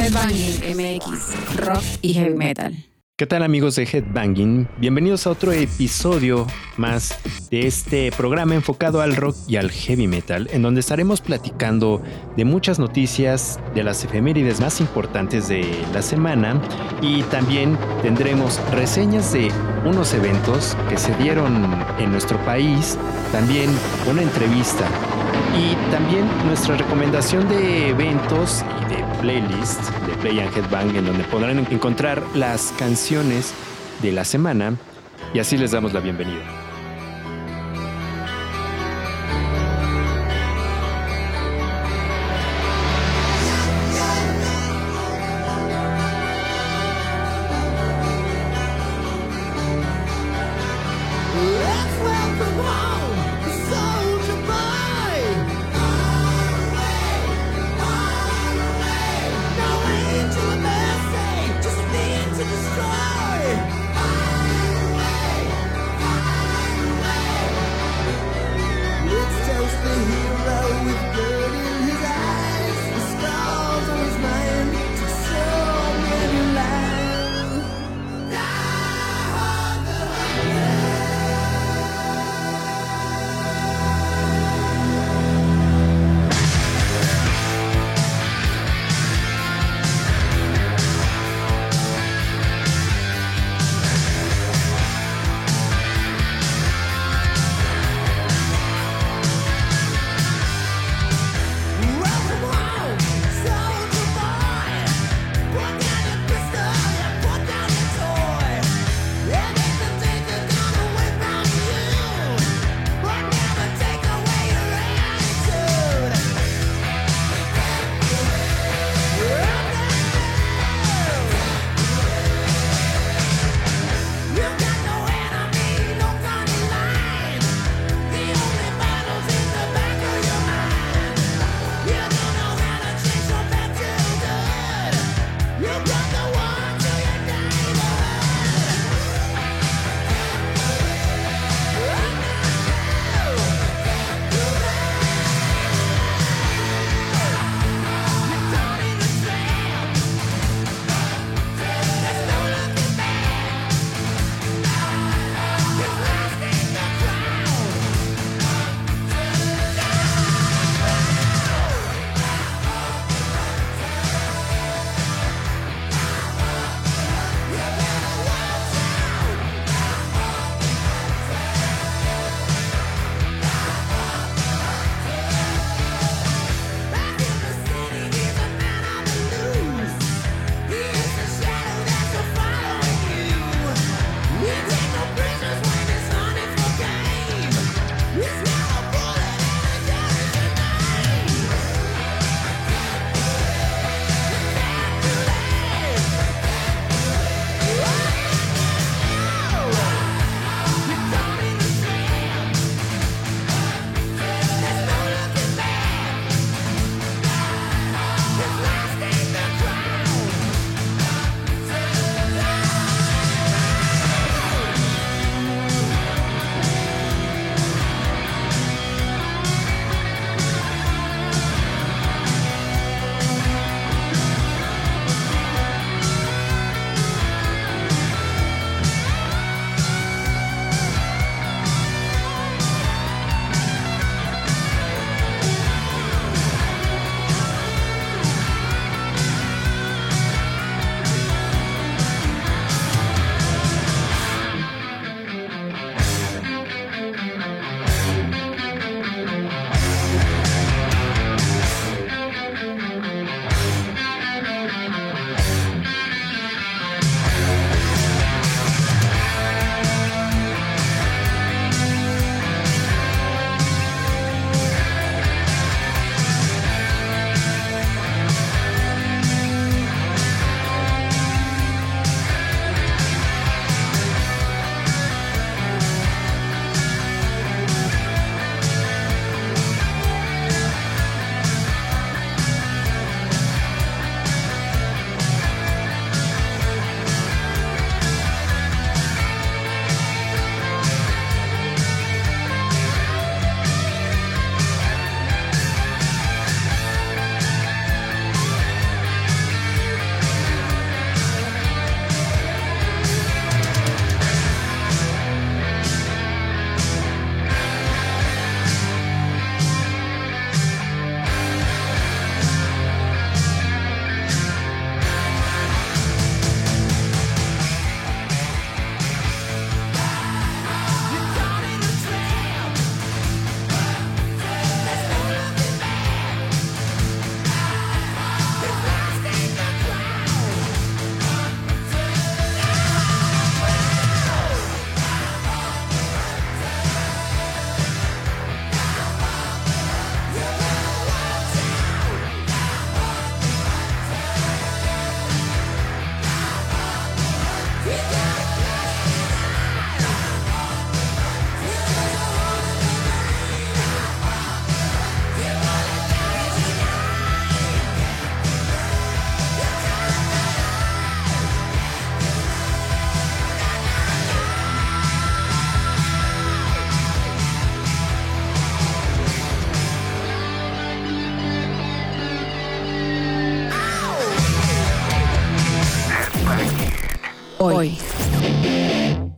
Headbanging MX, rock y heavy metal. ¿Qué tal amigos de Headbanging? Bienvenidos a otro episodio más de este programa enfocado al rock y al heavy metal, en donde estaremos platicando de muchas noticias de las efemérides más importantes de la semana y también tendremos reseñas de unos eventos que se dieron en nuestro país, también una entrevista y también nuestra recomendación de eventos y de playlists de Play and Headbang en donde podrán encontrar las canciones de la semana y así les damos la bienvenida.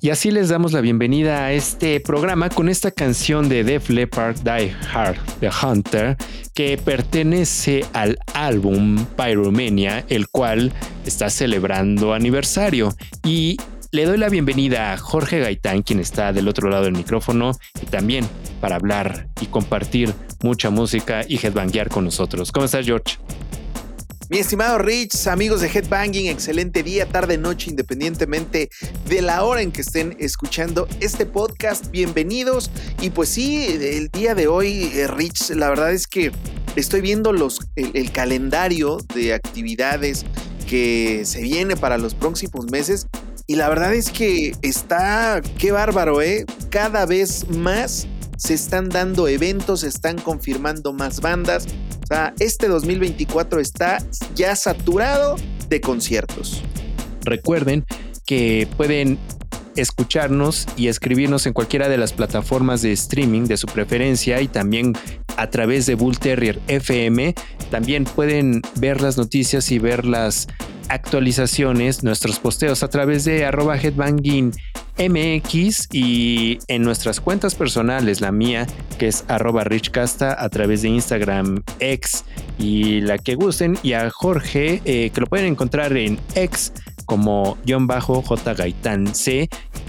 Y así les damos la bienvenida a este programa con esta canción de Def Leppard Die Hard The Hunter que pertenece al álbum Pyromania, el cual está celebrando aniversario. Y le doy la bienvenida a Jorge Gaitán, quien está del otro lado del micrófono, y también para hablar y compartir mucha música y headbanguear con nosotros. ¿Cómo estás, George? Mi estimado Rich, amigos de Headbanging, excelente día, tarde, noche, independientemente de la hora en que estén escuchando este podcast. Bienvenidos. Y pues sí, el día de hoy, eh, Rich, la verdad es que estoy viendo los, el, el calendario de actividades que se viene para los próximos meses. Y la verdad es que está, qué bárbaro, ¿eh? Cada vez más se están dando eventos, se están confirmando más bandas. O sea, este 2024 está ya saturado de conciertos. Recuerden que pueden escucharnos y escribirnos en cualquiera de las plataformas de streaming de su preferencia y también a través de Bull Terrier FM. También pueden ver las noticias y ver las actualizaciones, nuestros posteos a través de arroba y en nuestras cuentas personales, la mía que es arroba richcasta a través de Instagram X y la que gusten y a Jorge eh, que lo pueden encontrar en X como guion bajo J Gaitán C.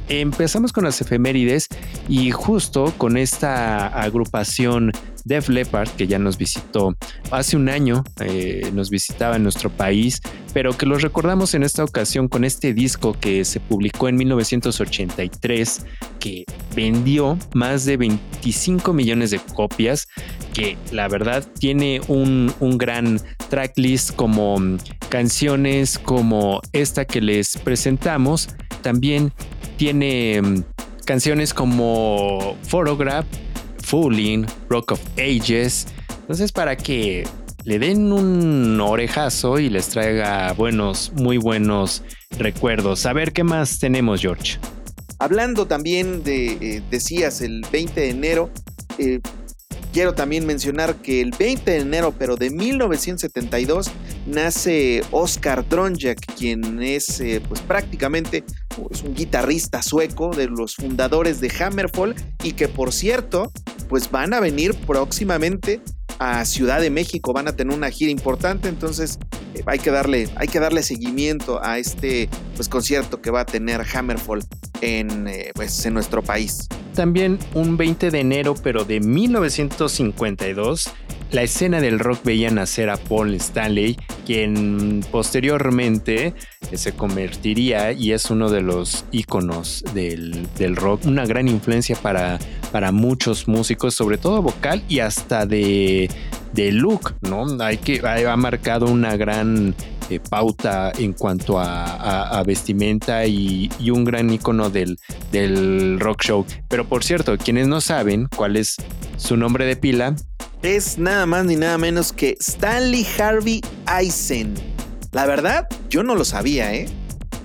Empezamos con las efemérides y justo con esta agrupación Def Leppard, que ya nos visitó hace un año, eh, nos visitaba en nuestro país, pero que los recordamos en esta ocasión con este disco que se publicó en 1983, que vendió más de 25 millones de copias, que la verdad tiene un, un gran tracklist como mm, canciones como esta que les presentamos, también tiene mm, canciones como Photograph, Fooling, Rock of Ages. Entonces, para que le den un orejazo y les traiga buenos, muy buenos recuerdos. A ver qué más tenemos, George. Hablando también de, eh, decías, el 20 de enero, eh, quiero también mencionar que el 20 de enero, pero de 1972, nace Oscar Dronjak, quien es eh, pues prácticamente es un guitarrista sueco de los fundadores de Hammerfall y que por cierto, pues van a venir próximamente a Ciudad de México, van a tener una gira importante, entonces eh, hay que darle hay que darle seguimiento a este pues concierto que va a tener Hammerfall en eh, pues en nuestro país. También un 20 de enero, pero de 1952, la escena del rock veía nacer a Paul Stanley, quien posteriormente eh, se convertiría y es uno de los íconos del, del rock, una gran influencia para, para muchos músicos, sobre todo vocal y hasta de, de look, ¿no? Hay que, ha marcado una gran eh, pauta en cuanto a, a- vestimenta y, y un gran icono del, del rock show. Pero por cierto, quienes no saben cuál es su nombre de pila, Es nada más ni nada menos que Stanley Harvey Eisen. La verdad, yo no lo sabía, ¿eh?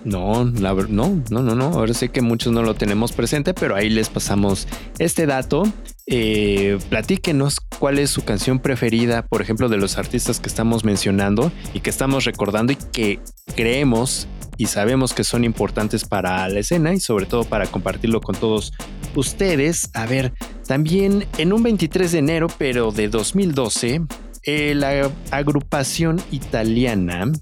No, no, no, no, no. Ahora sé que muchos no lo tenemos presente, pero ahí les pasamos este dato. Eh, platíquenos cuál es su canción preferida, por ejemplo, de los artistas que estamos mencionando y que estamos recordando y que creemos y sabemos que son importantes para la escena y sobre todo para compartirlo con todos ustedes. A ver, también en un 23 de enero, pero de 2012, eh, la agrupación italiana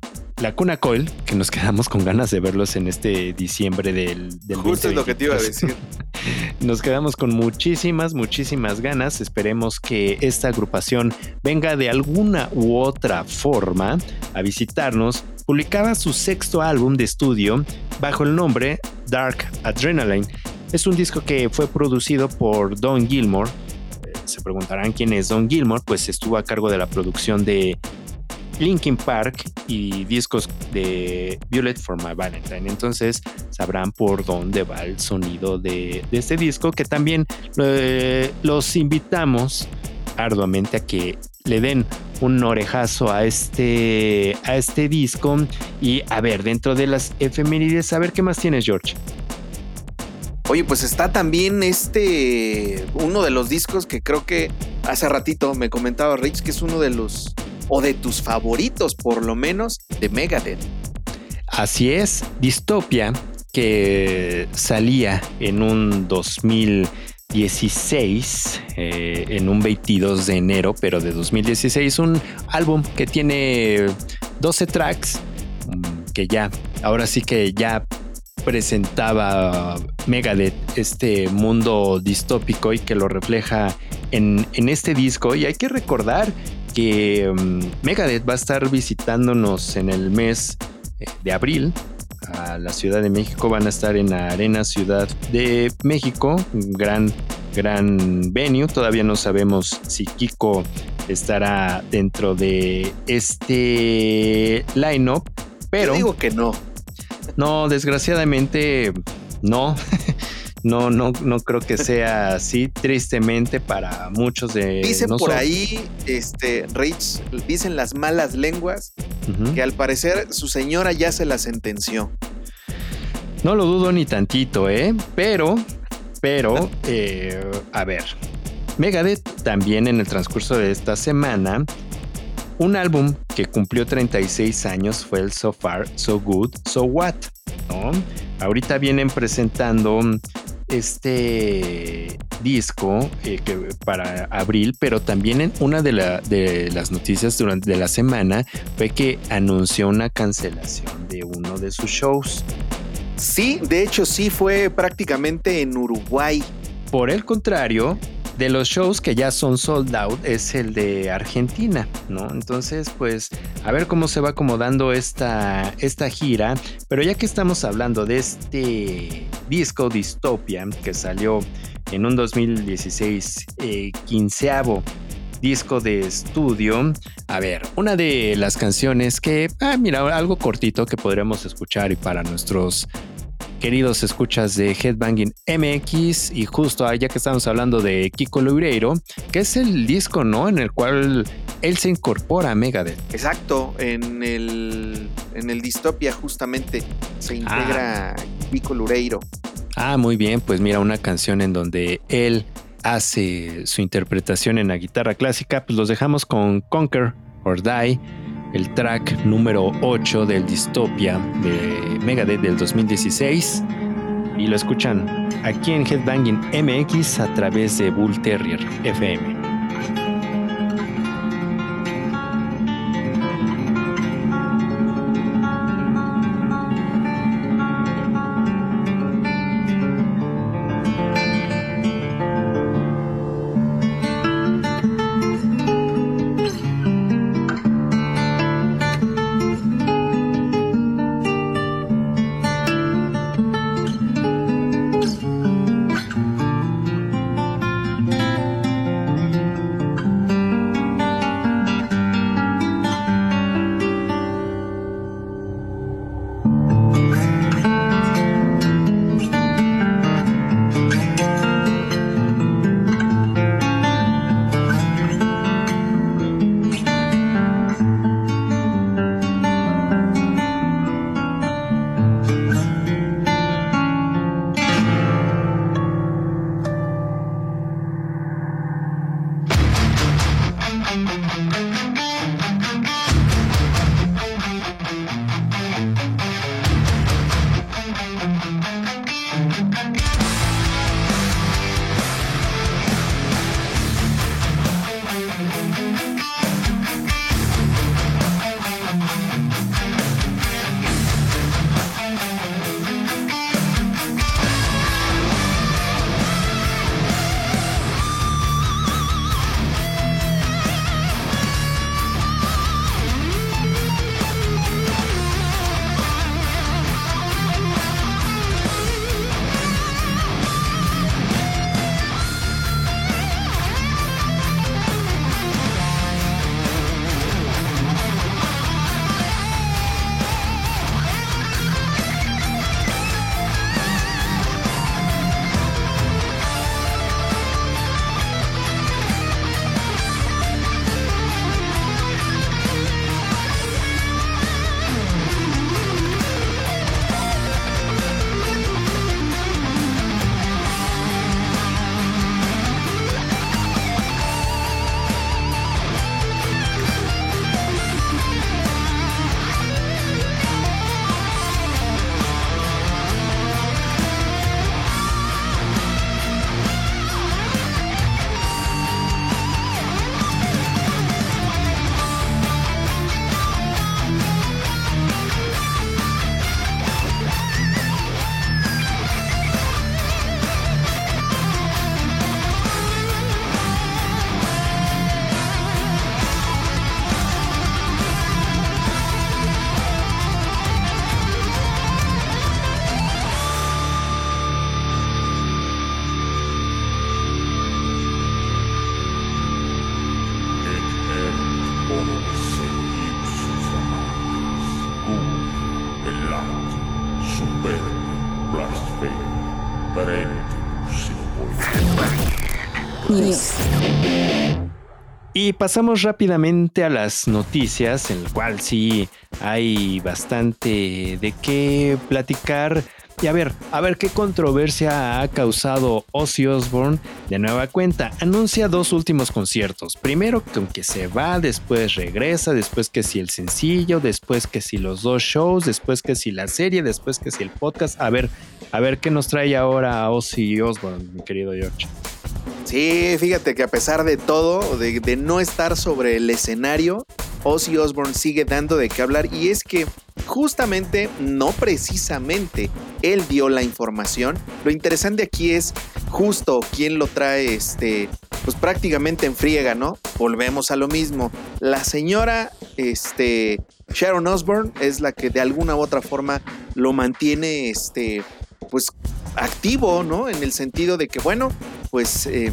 la Cuna Coil, que nos quedamos con ganas de verlos en este diciembre del, del Justo es lo que te iba a 2022. decir. Nos quedamos con muchísimas, muchísimas ganas. Esperemos que esta agrupación venga de alguna u otra forma a visitarnos. Publicaba su sexto álbum de estudio bajo el nombre Dark Adrenaline. Es un disco que fue producido por Don Gilmore. Se preguntarán quién es Don Gilmore, pues estuvo a cargo de la producción de Linkin Park y discos de Violet for My Valentine. Entonces sabrán por dónde va el sonido de, de este disco, que también eh, los invitamos arduamente a que le den un orejazo a este, a este disco. Y a ver, dentro de las efemérides, a ver qué más tienes, George. Oye, pues está también este, uno de los discos que creo que hace ratito me comentaba Rich, que es uno de los, o de tus favoritos por lo menos, de Megadeth. Así es, Dystopia que salía en un 2016, eh, en un 22 de enero, pero de 2016, un álbum que tiene 12 tracks, mm, que ya, ahora sí que ya presentaba Megadeth este mundo distópico y que lo refleja en, en este disco. Y hay que recordar que um, Megadeth va a estar visitándonos en el mes eh, de abril a la Ciudad de México. Van a estar en la Arena Ciudad de México, gran, gran venue. Todavía no sabemos si Kiko estará dentro de este lineup, pero Yo digo que no. No, desgraciadamente no. No, no, no creo que sea así, tristemente para muchos de Dicen por nosotros. ahí, este, Rich, dicen las malas lenguas que al parecer su señora ya se la sentenció. No lo dudo ni tantito, ¿eh? Pero, pero, eh, a ver. Megadeth también en el transcurso de esta semana, un álbum que cumplió 36 años fue el So Far, So Good, So What, ¿no? Ahorita vienen presentando este disco eh, que, para abril, pero también en una de, la- de las noticias durante de la semana fue que anunció una cancelación de uno de sus shows. Sí, de hecho sí fue prácticamente en Uruguay. Por el contrario, de los shows que ya son sold out es el de Argentina, ¿no? Entonces, pues, a ver cómo se va acomodando esta, esta gira. Pero ya que estamos hablando de este disco Dystopia que salió en un 2016, eh, quinceavo disco de estudio. A ver, una de las canciones que, ah, mira, algo cortito que podríamos escuchar y para nuestros queridos escuchas de Headbanging MX y justo ya que estamos hablando de Kiko Loureiro, que es el disco, ¿no? En el cual él se incorpora a Megadeth. Exacto, en el, en el Distopia justamente se integra Pico Lureiro. Ah, muy bien, pues mira, una canción en donde él hace su interpretación en la guitarra clásica, pues los dejamos con Conquer or Die, el track número 8 del Dystopia de Megadeth del 2016. Y lo escuchan aquí en Headbanging MX a través de Bull Terrier FM. Y pasamos rápidamente a las noticias, en el cual sí hay bastante de qué platicar. Y a ver, a ver qué controversia ha causado Ozzy Osbourne de nueva cuenta. Anuncia dos últimos conciertos. Primero con que se va, después regresa, después que si el sencillo, después que si los dos shows, después que si la serie, después que si el podcast. A ver, a ver qué nos trae ahora Ozzy Osbourne, mi querido George. Sí, fíjate que a pesar de todo, de, no estar sobre el escenario, Ozzy Osbourne sigue dando de qué hablar y es que justamente, no precisamente, él dio la información. Lo interesante aquí es justo quién lo trae, este, pues prácticamente en friega, ¿no? Volvemos a lo mismo. La señora, este, Sharon Osbourne es la que de alguna u otra forma lo mantiene, este, pues activo, ¿no? En el sentido de que, bueno, pues eh,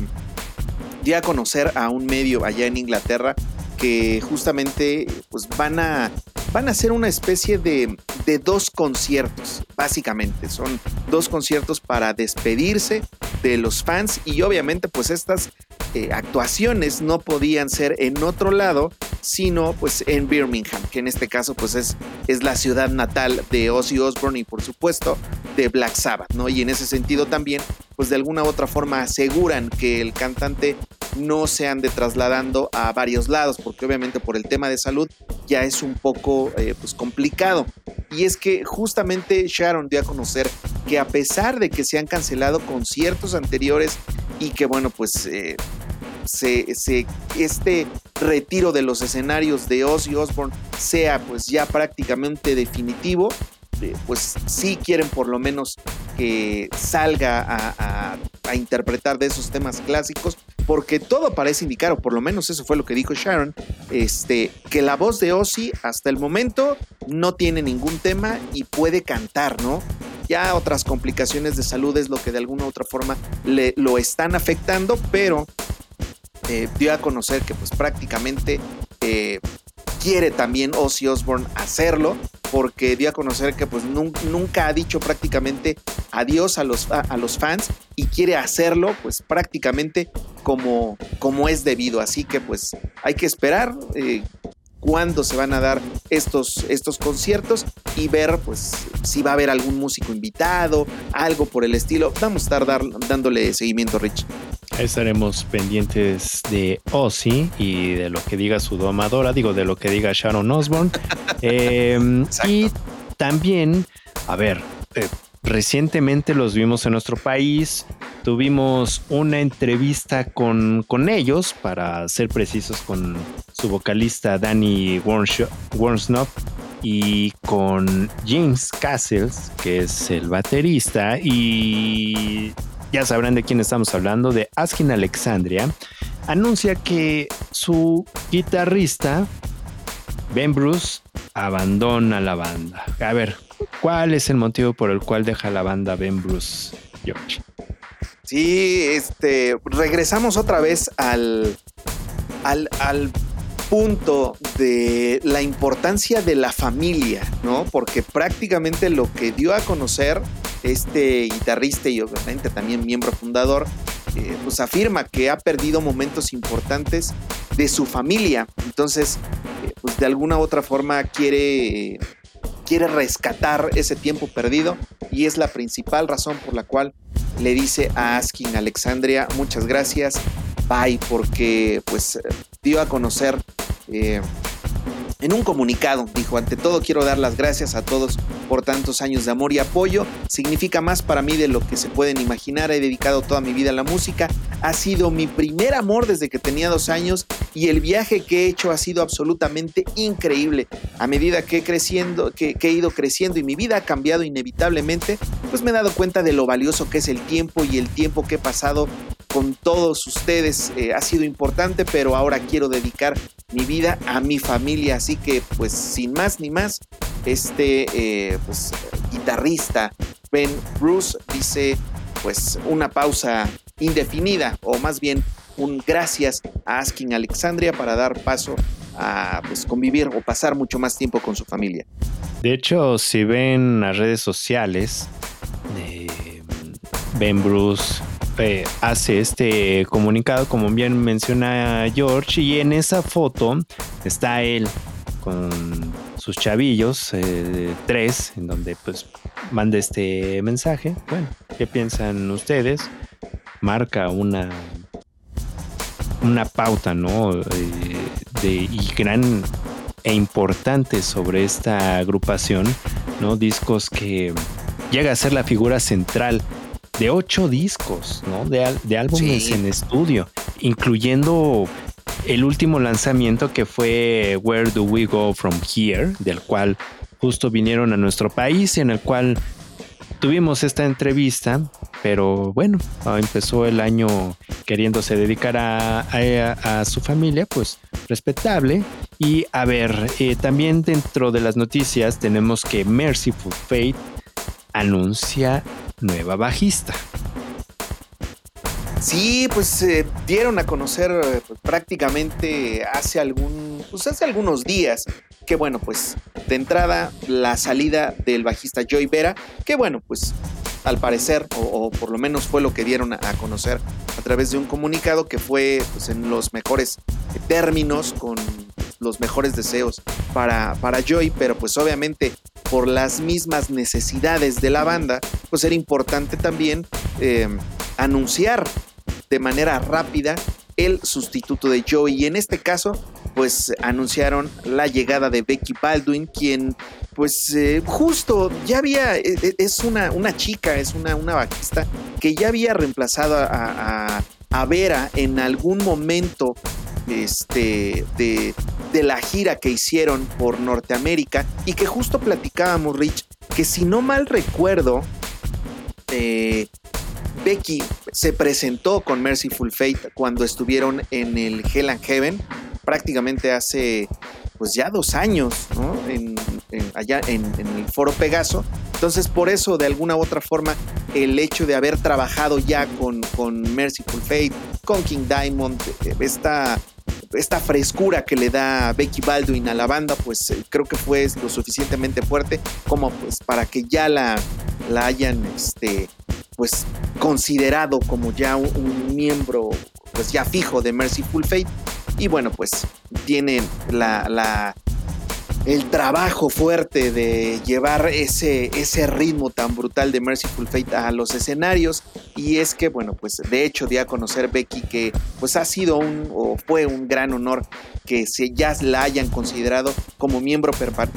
dio a conocer a un medio allá en Inglaterra que justamente pues van a van a hacer una especie de, de dos conciertos, básicamente. Son dos conciertos para despedirse de los fans y obviamente pues estas eh, actuaciones no podían ser en otro lado, sino pues en Birmingham, que en este caso pues es, es la ciudad natal de Ozzy Osbourne y por supuesto de Black Sabbath, ¿no? Y en ese sentido también pues de alguna u otra forma aseguran que el cantante no se ande trasladando a varios lados, porque obviamente por el tema de salud ya es un poco eh, pues complicado. Y es que justamente Sharon dio a conocer que a pesar de que se han cancelado conciertos anteriores y que bueno pues eh, se, se- este retiro de los escenarios de Ozzy Osbourne sea pues ya prácticamente definitivo, eh, pues sí quieren por lo menos que salga a, a- a interpretar de esos temas clásicos, porque todo parece indicar, o por lo menos eso fue lo que dijo Sharon, este, que la voz de Ozzy hasta el momento no tiene ningún tema y puede cantar, ¿no? Ya otras complicaciones de salud es lo que de alguna u otra forma le, lo están afectando, pero eh, dio a conocer que pues prácticamente eh, quiere también Ozzy Osbourne hacerlo porque dio a conocer que pues nun- nunca ha dicho prácticamente adiós a los, a los fans y quiere hacerlo pues prácticamente como, como es debido. Así que pues hay que esperar eh, cuándo se van a dar estos, estos conciertos y ver pues si va a haber algún músico invitado, algo por el estilo. Vamos a estar dar- dándole seguimiento, Rich. Estaremos pendientes de Ozzy y de lo que diga su domadora, digo, de lo que diga Sharon Osbourne. Eh, y también, a ver, eh, recientemente los vimos en nuestro país. Tuvimos una entrevista con, con ellos, para ser precisos, con su vocalista Danny Worsnop y con James Castles, que es el baterista, y ya sabrán de quién estamos hablando, de Askin Alexandria, anuncia que su guitarrista, Ben Bruce, abandona la banda. A ver, ¿cuál es el motivo por el cual deja la banda Ben Bruce, George? Sí, este, regresamos otra vez al, al, al punto de la importancia de la familia, ¿no? Porque prácticamente lo que dio a conocer este guitarrista y obviamente también miembro fundador, eh, pues afirma que ha perdido momentos importantes de su familia. Entonces, eh, pues de alguna u otra forma quiere, quiere rescatar ese tiempo perdido y es la principal razón por la cual le dice a Askin Alexandria muchas gracias, bye, porque pues eh, dio a conocer eh, en un comunicado, dijo, ante todo quiero dar las gracias a todos por tantos años de amor y apoyo, significa más para mí de lo que se pueden imaginar, he dedicado toda mi vida a la música, ha sido mi primer amor desde que tenía dos años y el viaje que he hecho ha sido absolutamente increíble. A medida que he creciendo, que, que he ido creciendo y mi vida ha cambiado inevitablemente, pues me he dado cuenta de lo valioso que es el tiempo y el tiempo que he pasado con todos ustedes eh, ha sido importante, pero ahora quiero dedicar mi vida a mi familia, así que pues sin más ni más, este eh, pues, guitarrista Ben Bruce dice pues una pausa indefinida o más bien un gracias a Asking Alexandria para dar paso a pues convivir o pasar mucho más tiempo con su familia. De hecho, si ven las redes sociales, eh, Ben Bruce hace este comunicado, como bien menciona George, y en esa foto está él con sus chavillos, eh, tres, en donde pues manda este mensaje. Bueno, ¿qué piensan ustedes? Marca una una pauta, ¿no? Eh, de, y gran e importante sobre esta agrupación, ¿no? Discos que llega a ser la figura central de ocho discos, ¿no? De, de álbumes Sí. en estudio, incluyendo el último lanzamiento que fue Where Do We Go From Here, del cual justo vinieron a nuestro país y en el cual tuvimos esta entrevista, pero bueno, ah, empezó el año queriéndose dedicar a, a- a su familia, pues respetable. Y a ver, eh, también dentro de las noticias tenemos que Merciful Fate anuncia nueva bajista. Sí, pues eh, dieron a conocer pues, prácticamente hace algún, pues hace algunos días que bueno, pues de entrada la salida del bajista Joy Vera, que bueno, pues al parecer, o, o por lo menos fue lo que dieron a, a conocer a través de un comunicado que fue pues, en los mejores términos, con los mejores deseos para, para Joy, pero pues obviamente por las mismas necesidades de la banda, pues era importante también eh, anunciar de manera rápida el sustituto de Joey. Y en este caso, pues anunciaron la llegada de Becky Baldwin, quien pues eh, justo ya había, eh, eh, es una, una chica, es una, una que ya había reemplazado a Vera en algún momento este, de, de la gira que hicieron por Norteamérica y que justo platicábamos, Rich, que si no mal recuerdo, eh, Becky se presentó con Merciful Fate cuando estuvieron en el Hell and Heaven, prácticamente hace pues ya dos años, ¿no? Allá en, el Foro Pegaso. Entonces, por eso, de alguna u otra forma, el hecho de haber trabajado ya con, con Fate, con King Diamond, eh, esta, esta frescura que le da Becky Baldwin a la banda, pues eh, creo que fue lo suficientemente fuerte como pues para que ya la, la hayan este, pues considerado como ya un, miembro pues ya fijo de Merciful Fate. Y bueno pues tienen la, la el trabajo fuerte de llevar ese, ese ritmo tan brutal de Merciful Fate a los escenarios y es que bueno pues de hecho di a conocer Becky que pues ha sido un o fue un gran honor que se ya la hayan considerado como miembro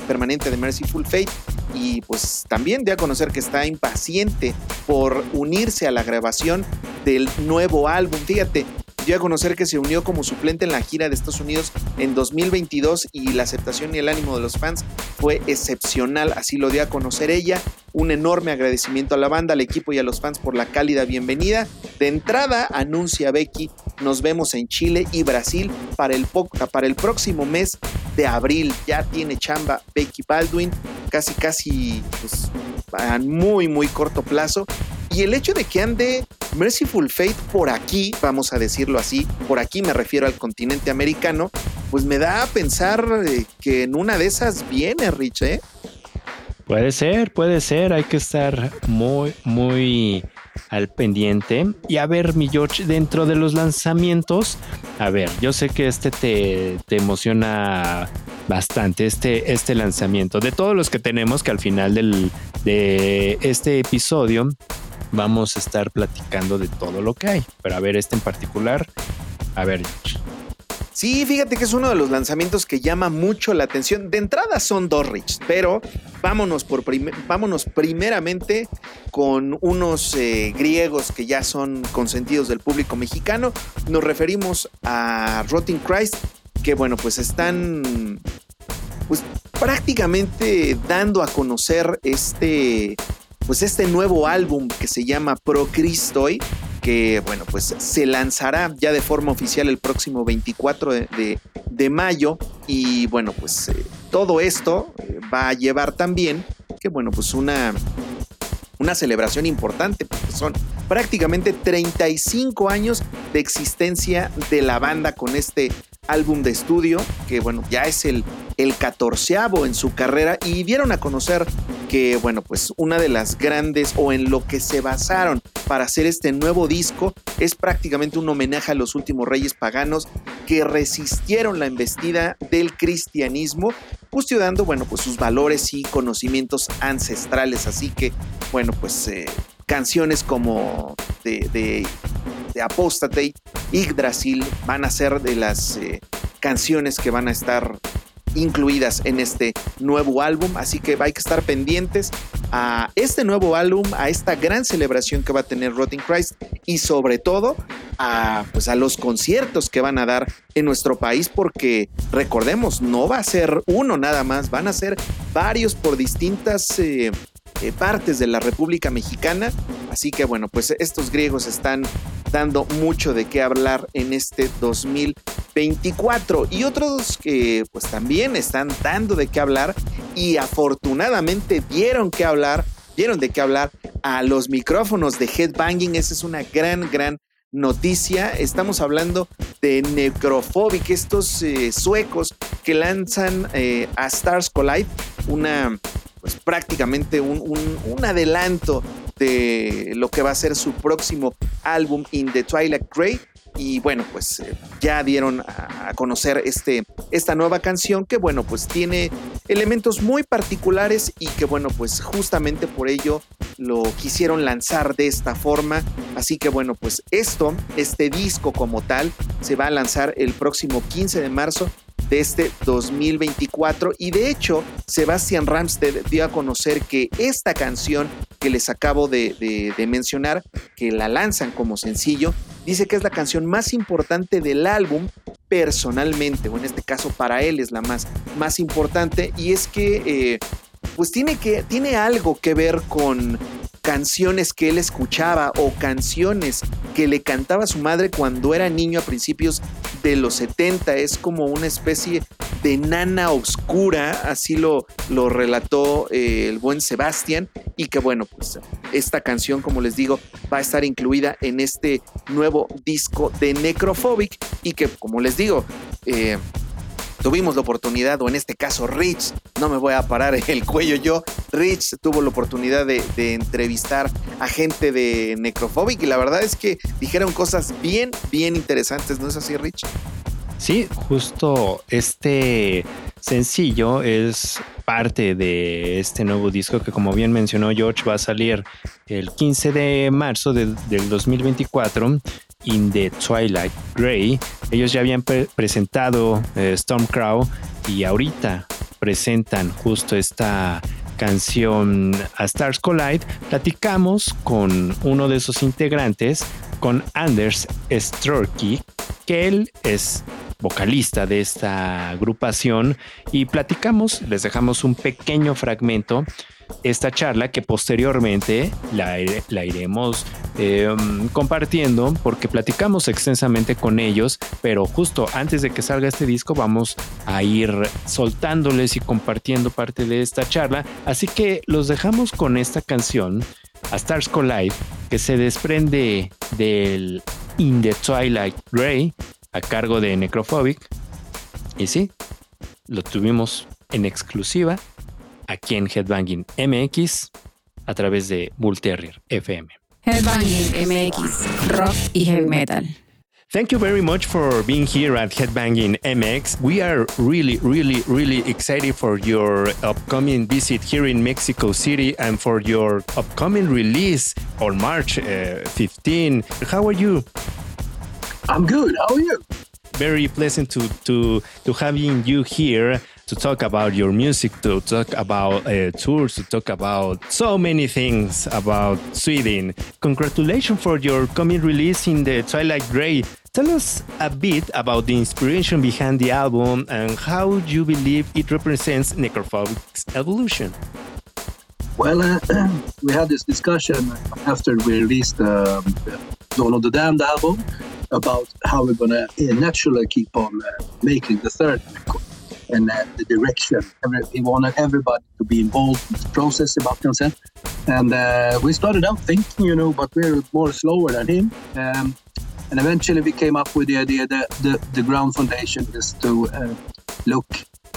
permanente de Merciful Fate y pues también de a conocer que está impaciente por unirse a la grabación del nuevo álbum. Fíjate, dio a conocer que se unió como suplente en la gira de Estados Unidos en 2022 y la aceptación y el ánimo de los fans fue excepcional, así lo dio a conocer ella. Un enorme agradecimiento a la banda, al equipo y a los fans por la cálida bienvenida. De entrada, anuncia Becky, nos vemos en Chile y Brasil para el, para el próximo mes de abril. Ya tiene chamba Becky Baldwin, casi, casi, pues, a muy, muy corto plazo. Y el hecho de que ande Merciful Fate por aquí, vamos a decirlo así, por aquí me refiero al continente americano, pues me da a pensar eh, que en una de esas viene Rich, ¿eh? Puede ser, puede ser. Hay que estar muy, muy al pendiente. Y a ver, mi George, dentro de los lanzamientos, a ver, yo sé que este te, te emociona bastante, este, este lanzamiento. De todos los que tenemos, que al final del, de este episodio vamos a estar platicando de todo lo que hay. Pero a ver, este en particular, a ver. Sí, fíjate que es uno de los lanzamientos que llama mucho la atención. De entrada son dos Rich, pero vámonos, por vámonos primeramente con unos eh, griegos que ya son consentidos del público mexicano. Nos referimos a Rotting Christ, que bueno, pues están pues prácticamente dando a conocer este pues este nuevo álbum que se llama Pro Christoi que bueno pues se lanzará ya de forma oficial el próximo 24 de, de- de mayo. Y bueno pues eh, todo esto eh, va a llevar también que bueno pues una una celebración importante porque son prácticamente 35 años de existencia de la banda con este álbum de estudio que bueno ya es el el catorceavo en su carrera y dieron a conocer que, bueno, pues una de las grandes o en lo que se basaron para hacer este nuevo disco es prácticamente un homenaje a los últimos reyes paganos que resistieron la embestida del cristianismo, custodiando, bueno, pues sus valores y conocimientos ancestrales. Así que, bueno, pues eh, canciones como de, de, de Apostate, Yggdrasil van a ser de las eh, canciones que van a estar incluidas en este nuevo álbum, así que hay que estar pendientes a este nuevo álbum, a esta gran celebración que va a tener Rotting Christ y sobre todo a, pues a los conciertos que van a dar en nuestro país porque recordemos, no va a ser uno nada más, van a ser varios por distintas... Eh, eh, partes de la República Mexicana. Así que bueno, pues estos griegos están dando mucho de qué hablar en este 2024 y otros que pues también están dando de qué hablar y afortunadamente dieron que hablar, dieron de qué hablar a los micrófonos de Headbanging. Esa es una gran, gran noticia. Estamos hablando de Necrophobic, estos eh, suecos que lanzan eh, a Stars Collide, una pues prácticamente un, adelanto de lo que va a ser su próximo álbum In the Twilight Grey. Y bueno, pues eh, ya dieron a, a, conocer este, esta nueva canción que bueno, pues tiene elementos muy particulares y que bueno, pues justamente por ello lo quisieron lanzar de esta forma. Así que bueno, pues esto, este disco como tal, se va a lanzar el próximo 15 de marzo de este 2024 y de hecho Sebastian Ramsted dio a conocer que esta canción que les acabo de, mencionar, que la lanzan como sencillo, dice que es la canción más importante del álbum personalmente, o en este caso para él es la más, más importante. Y es que eh, pues tiene, que, tiene algo que ver con canciones que él escuchaba o canciones que le cantaba su madre cuando era niño a principios de los 70. Es como una especie de nana oscura, así lo, lo relató eh, el buen Sebastián. Y que bueno, pues esta canción, como les digo, va a estar incluida en este nuevo disco de Necrophobic. Y que, como les digo, eh, tuvimos la oportunidad, o en este caso Rich, no me voy a parar el cuello yo, Rich tuvo la oportunidad de, entrevistar a gente de Necrophobic y la verdad es que dijeron cosas bien, bien interesantes, ¿no es así Rich? Sí, justo este sencillo es parte de este nuevo disco que como bien mencionó George va a salir el 15 de marzo de, del 2024 In the Twilight Grey. Ellos ya habían pre presentado eh, Stormcrow y ahorita presentan justo esta canción a Stars Collide. Platicamos con uno de sus integrantes, con Anders Storky, que él es vocalista de esta agrupación y platicamos, les dejamos un pequeño fragmento esta charla que posteriormente la, iremos eh, compartiendo porque platicamos extensamente con ellos, pero justo antes de que salga este disco vamos a ir soltándoles y compartiendo parte de esta charla, así que los dejamos con esta canción, A Stars Collide, que se desprende del In the Twilight Grey a cargo de Necrophobic. Y sí, lo tuvimos en exclusiva aquí en Headbanging MX a través de Bull Terrier FM. Headbanging MX, rock y heavy metal. Thank you very much for being here at Headbanging MX. We are really, really, really excited for your upcoming visit here in Mexico City and for your upcoming release on March uh, 15. How are you? I'm good. How are you? Very pleasant to to to having you here to talk about your music, to talk about uh, tours, to talk about so many things about Sweden. Congratulations for your coming release in the Twilight Grey. Tell us a bit about the inspiration behind the album and how you believe it represents Necrophobic's evolution. Well, uh, we had this discussion after we released um, the Dawn of the Damned album about how we're going to uh, naturally keep on uh, making the third record and uh, the direction. Every, we wanted everybody to be involved in the process about consent. And uh, we started out thinking, you know, but we're more slower than him. Um, and eventually we came up with the idea that the, the ground foundation is to uh, look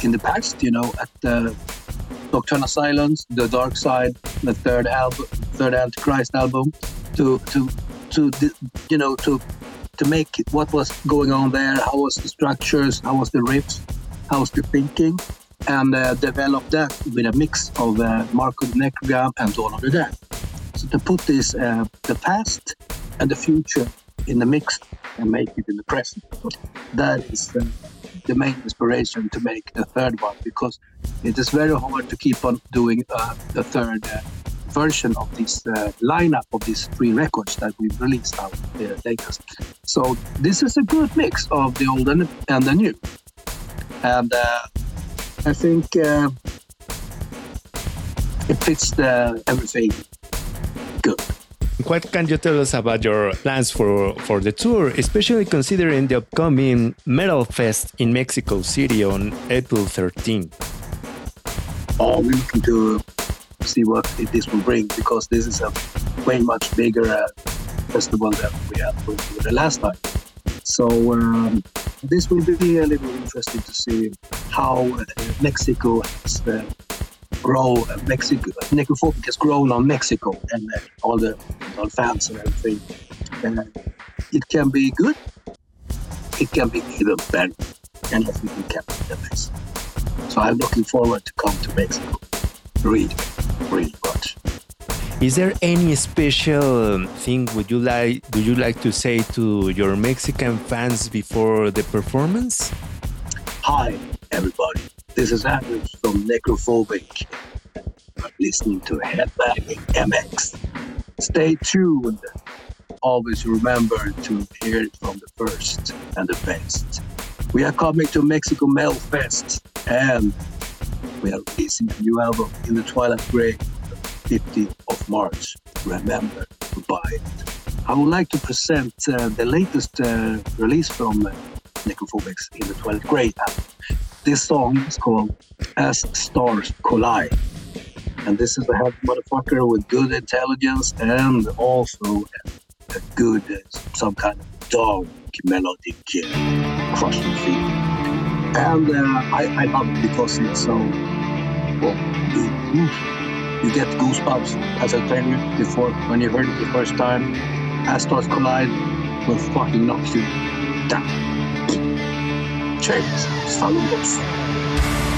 in the past, you know, at the Nocturnal Silence, The Dark Side, the third album, third Antichrist album, to to to you know to to make what was going on there, how was the structures, how was the riffs, how was the thinking, and uh, develop that with a mix of uh, Marco the Necrogram and Dawn of the Dead. So to put this uh, the past and the future in the mix and make it in the present. That is uh, the main inspiration to make the third one because it is very hard to keep on doing uh, the third uh, version of this uh, lineup of these three records that we've released now uh, latest. So this is a good mix of the old and, and the new, and uh, I think uh, it fits the everything good. What can you tell us about your plans for, for the tour, especially considering the upcoming Metal Fest in Mexico City on April 13? Oh, we're looking to see what this will bring because this is a way much bigger uh, festival than we had the last time. So um, this will be a little interesting to see how uh, Mexico has uh, grow. Uh, Mexico, Necrophobic has grown on Mexico and uh, all the all fans and everything. Uh, it can be good. It can be even better, and I think it can be the best. So I'm looking forward to come to Mexico. Read, really much. Is there any special thing would you like do you like to say to your Mexican fans before the performance? Hi, everybody. This is Andrew from Necrophobic. I'm listening to Headbanging MX. Stay tuned. Always remember to hear it from the first and the best. We are coming to Mexico Metal Fest and we are releasing a new album in the Twilight Grey 15th of March. Remember to buy it. I would like to present uh, the latest uh, release from Necrophobics in the 12th grade. This song is called As Stars Collide. And this is a heavy motherfucker with good intelligence and also a, good, some kind of dark melodic uh, crushing feeling. And I, I love it because it's so, well, you, get goosebumps, as I told you before, when you heard it the first time. As Stars Collide will fucking knock you down. James, saludos.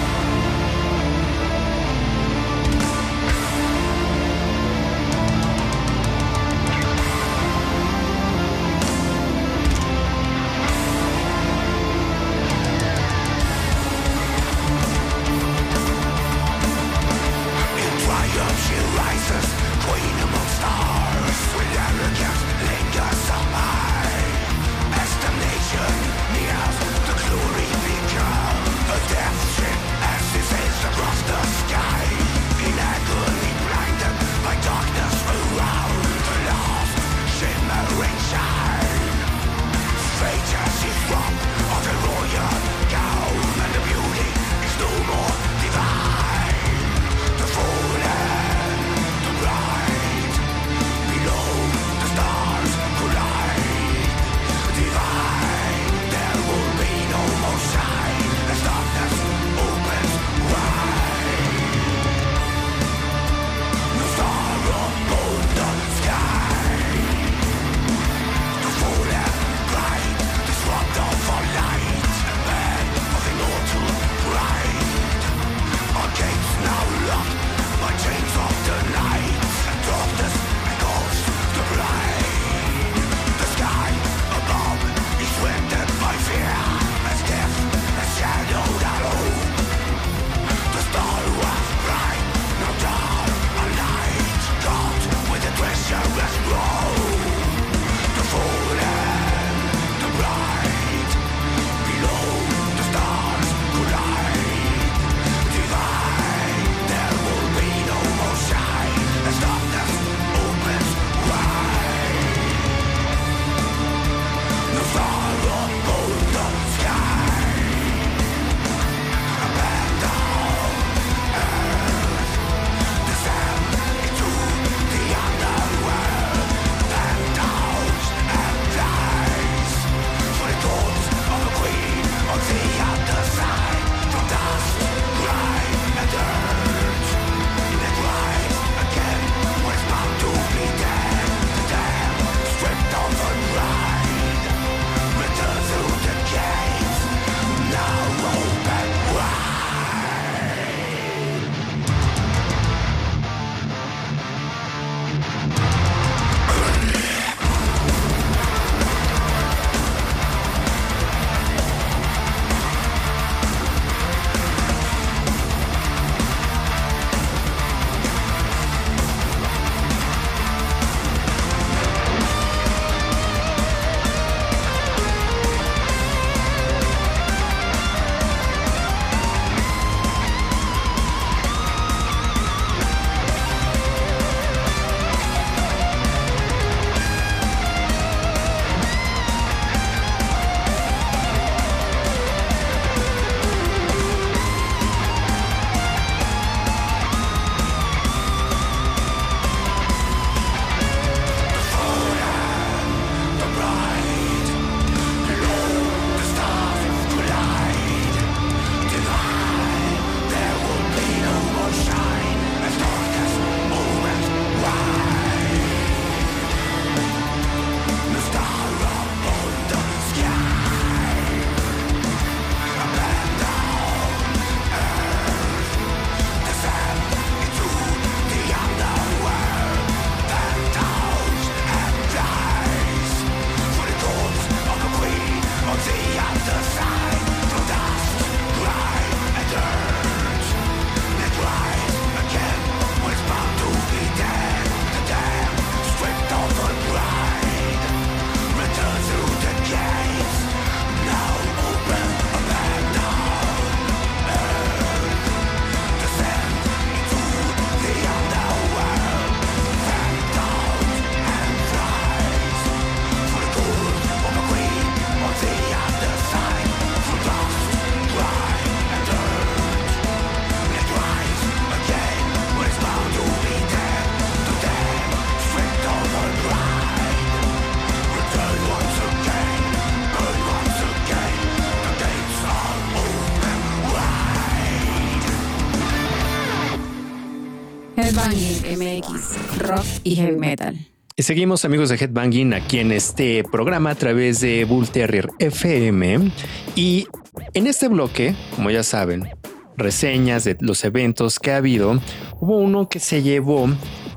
MX, rock y heavy metal. Seguimos amigos de Headbanging aquí en este programa a través de Bull Terrier FM. Y en este bloque, como ya saben, reseñas de los eventos que ha habido, hubo uno que se llevó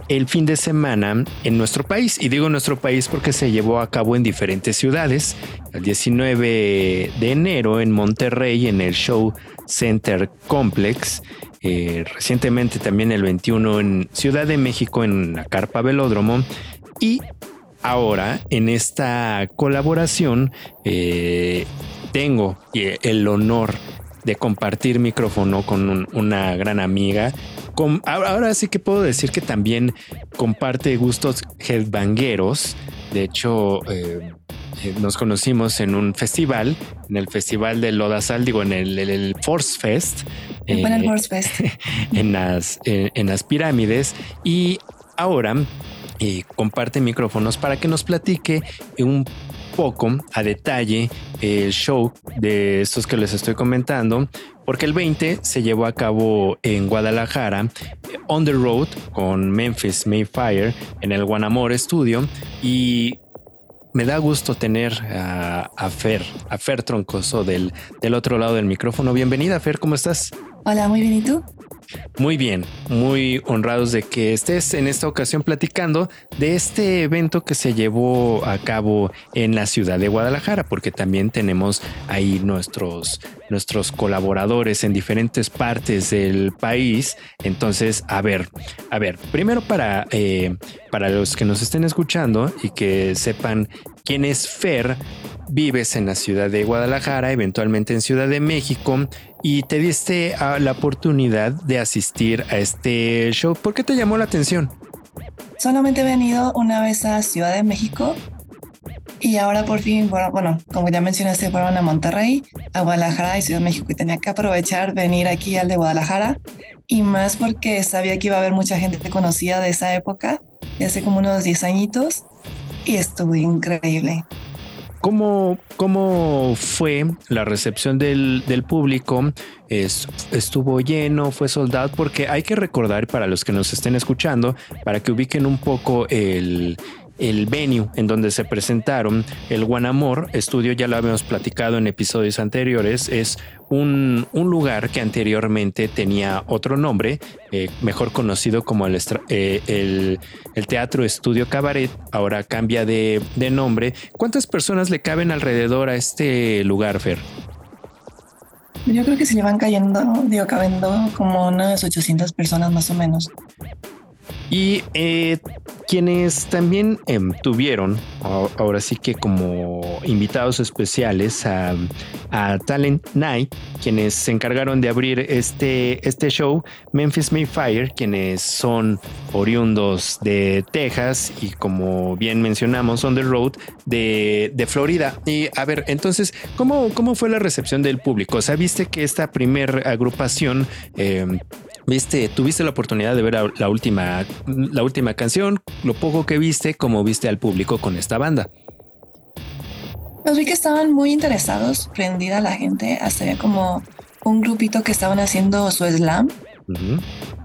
el fin de semana en nuestro país. Y digo nuestro país porque se llevó a cabo en diferentes ciudades. El 19 de enero en Monterrey, en el Show Center Complex. Eh, recientemente también el 21 en Ciudad de México, en la Carpa Velódromo. Y ahora en esta colaboración eh, tengo el honor de compartir micrófono con un- una gran amiga. Con- ahora sí que puedo decir que también comparte gustos headbangueros. De hecho, eh, eh, nos conocimos en un festival, en el festival de Lodazal, digo, en el, el- el Force Fest. En el eh, Horse Fest. en las, en, en las pirámides y ahora eh, comparte micrófonos para que nos platique un poco a detalle el show de estos que les estoy comentando, porque el 20 se llevó a cabo en Guadalajara, on the road con Memphis Mayfire en el Guanamor Studio y me da gusto tener a, a Fer, a Fer Troncoso del, del otro lado del micrófono. Bienvenida, Fer, ¿cómo estás? Hola, muy bien. ¿Y tú? Muy bien, muy honrados de que estés en esta ocasión platicando de este evento que se llevó a cabo en la ciudad de Guadalajara, porque también tenemos ahí nuestros, nuestros colaboradores en diferentes partes del país. Entonces, a ver, a ver, primero para, eh, para los que nos estén escuchando y que sepan quién es Fer, vives en la ciudad de Guadalajara, eventualmente en Ciudad de México, y te diste ah, la oportunidad de asistir a este show. ¿Por qué te llamó la atención? Solamente he venido una vez a Ciudad de México y ahora por fin, bueno, bueno, como ya mencionaste, fueron a Monterrey, a Guadalajara y Ciudad de México y tenía que aprovechar venir aquí al de Guadalajara y más porque sabía que iba a haber mucha gente conocida de esa época, de hace como unos 10 añitos y estuvo increíble. ¿Cómo, cómo fue la recepción del, del público? Es- ¿Estuvo lleno? ¿Fue soldado? Porque hay que recordar para los que nos estén escuchando, para que ubiquen un poco el, el venue en donde se presentaron, el Guanamor Estudio, ya lo habíamos platicado en episodios anteriores, es un, un lugar que anteriormente tenía otro nombre, eh, mejor conocido como eh, el, el Teatro Estudio Cabaret, ahora cambia de, de nombre. ¿Cuántas personas le caben alrededor a este lugar, Fer? Yo creo que se le van cayendo, digo, cabendo como unas 800 personas más o menos. Y eh, quienes también em, tuvieron, ahora sí que como invitados especiales a, a Talent Night, quienes se encargaron de abrir este, este show, Memphis Mayfire, quienes son oriundos de Texas y como bien mencionamos, on the road de, Florida. Y a ver, entonces, ¿cómo, ¿cómo fue la recepción del público? Viste que esta primer agrupación... em, Viste, tuviste la oportunidad de ver a- la última, la última canción, lo poco que viste, como viste al público con esta banda. Los vi que estaban muy interesados, prendida la gente, hasta había como un grupito que estaban haciendo su slam,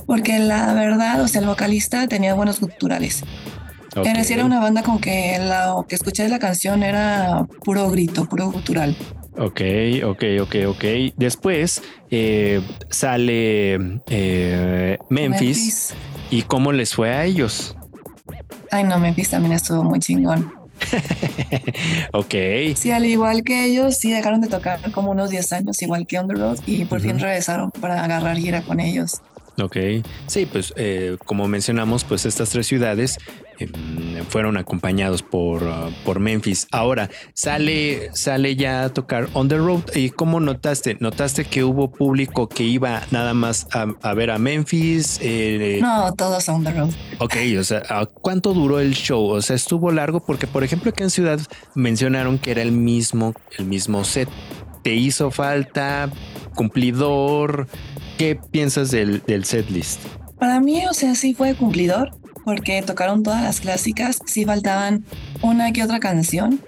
porque la verdad, o sea, el vocalista tenía buenos guturales. Ok. Era una banda con que lo que escuché de la canción era puro grito, puro gutural. Ok, ok, ok, ok. Después eh, sale eh, Memphis, y cómo les fue a ellos. Ay, no, Memphis también estuvo muy chingón. ok, Sí, al igual que ellos, sí dejaron de tocar como unos 10 años, igual que Road, y por fin regresaron para agarrar gira con ellos. Ok. Sí, pues eh, como mencionamos, pues estas tres ciudades em, fueron acompañados por, uh, por Memphis. Ahora sale, sale ya a tocar On the Road. ¿Y cómo notaste? ¿Notaste que hubo público que iba nada más a, a ver a Memphis? Eh, No, todos On the Road. Ok, o sea, ¿a ¿cuánto duró el show? O sea, estuvo largo porque, por ejemplo, acá en Ciudad mencionaron que era el mismo, el mismo set. ¿Te hizo falta? ¿Cumplidor? ¿Qué piensas del, del set list? Para mí, o sea, sí fue cumplidor, porque tocaron todas las clásicas, sí faltaban una que otra canción,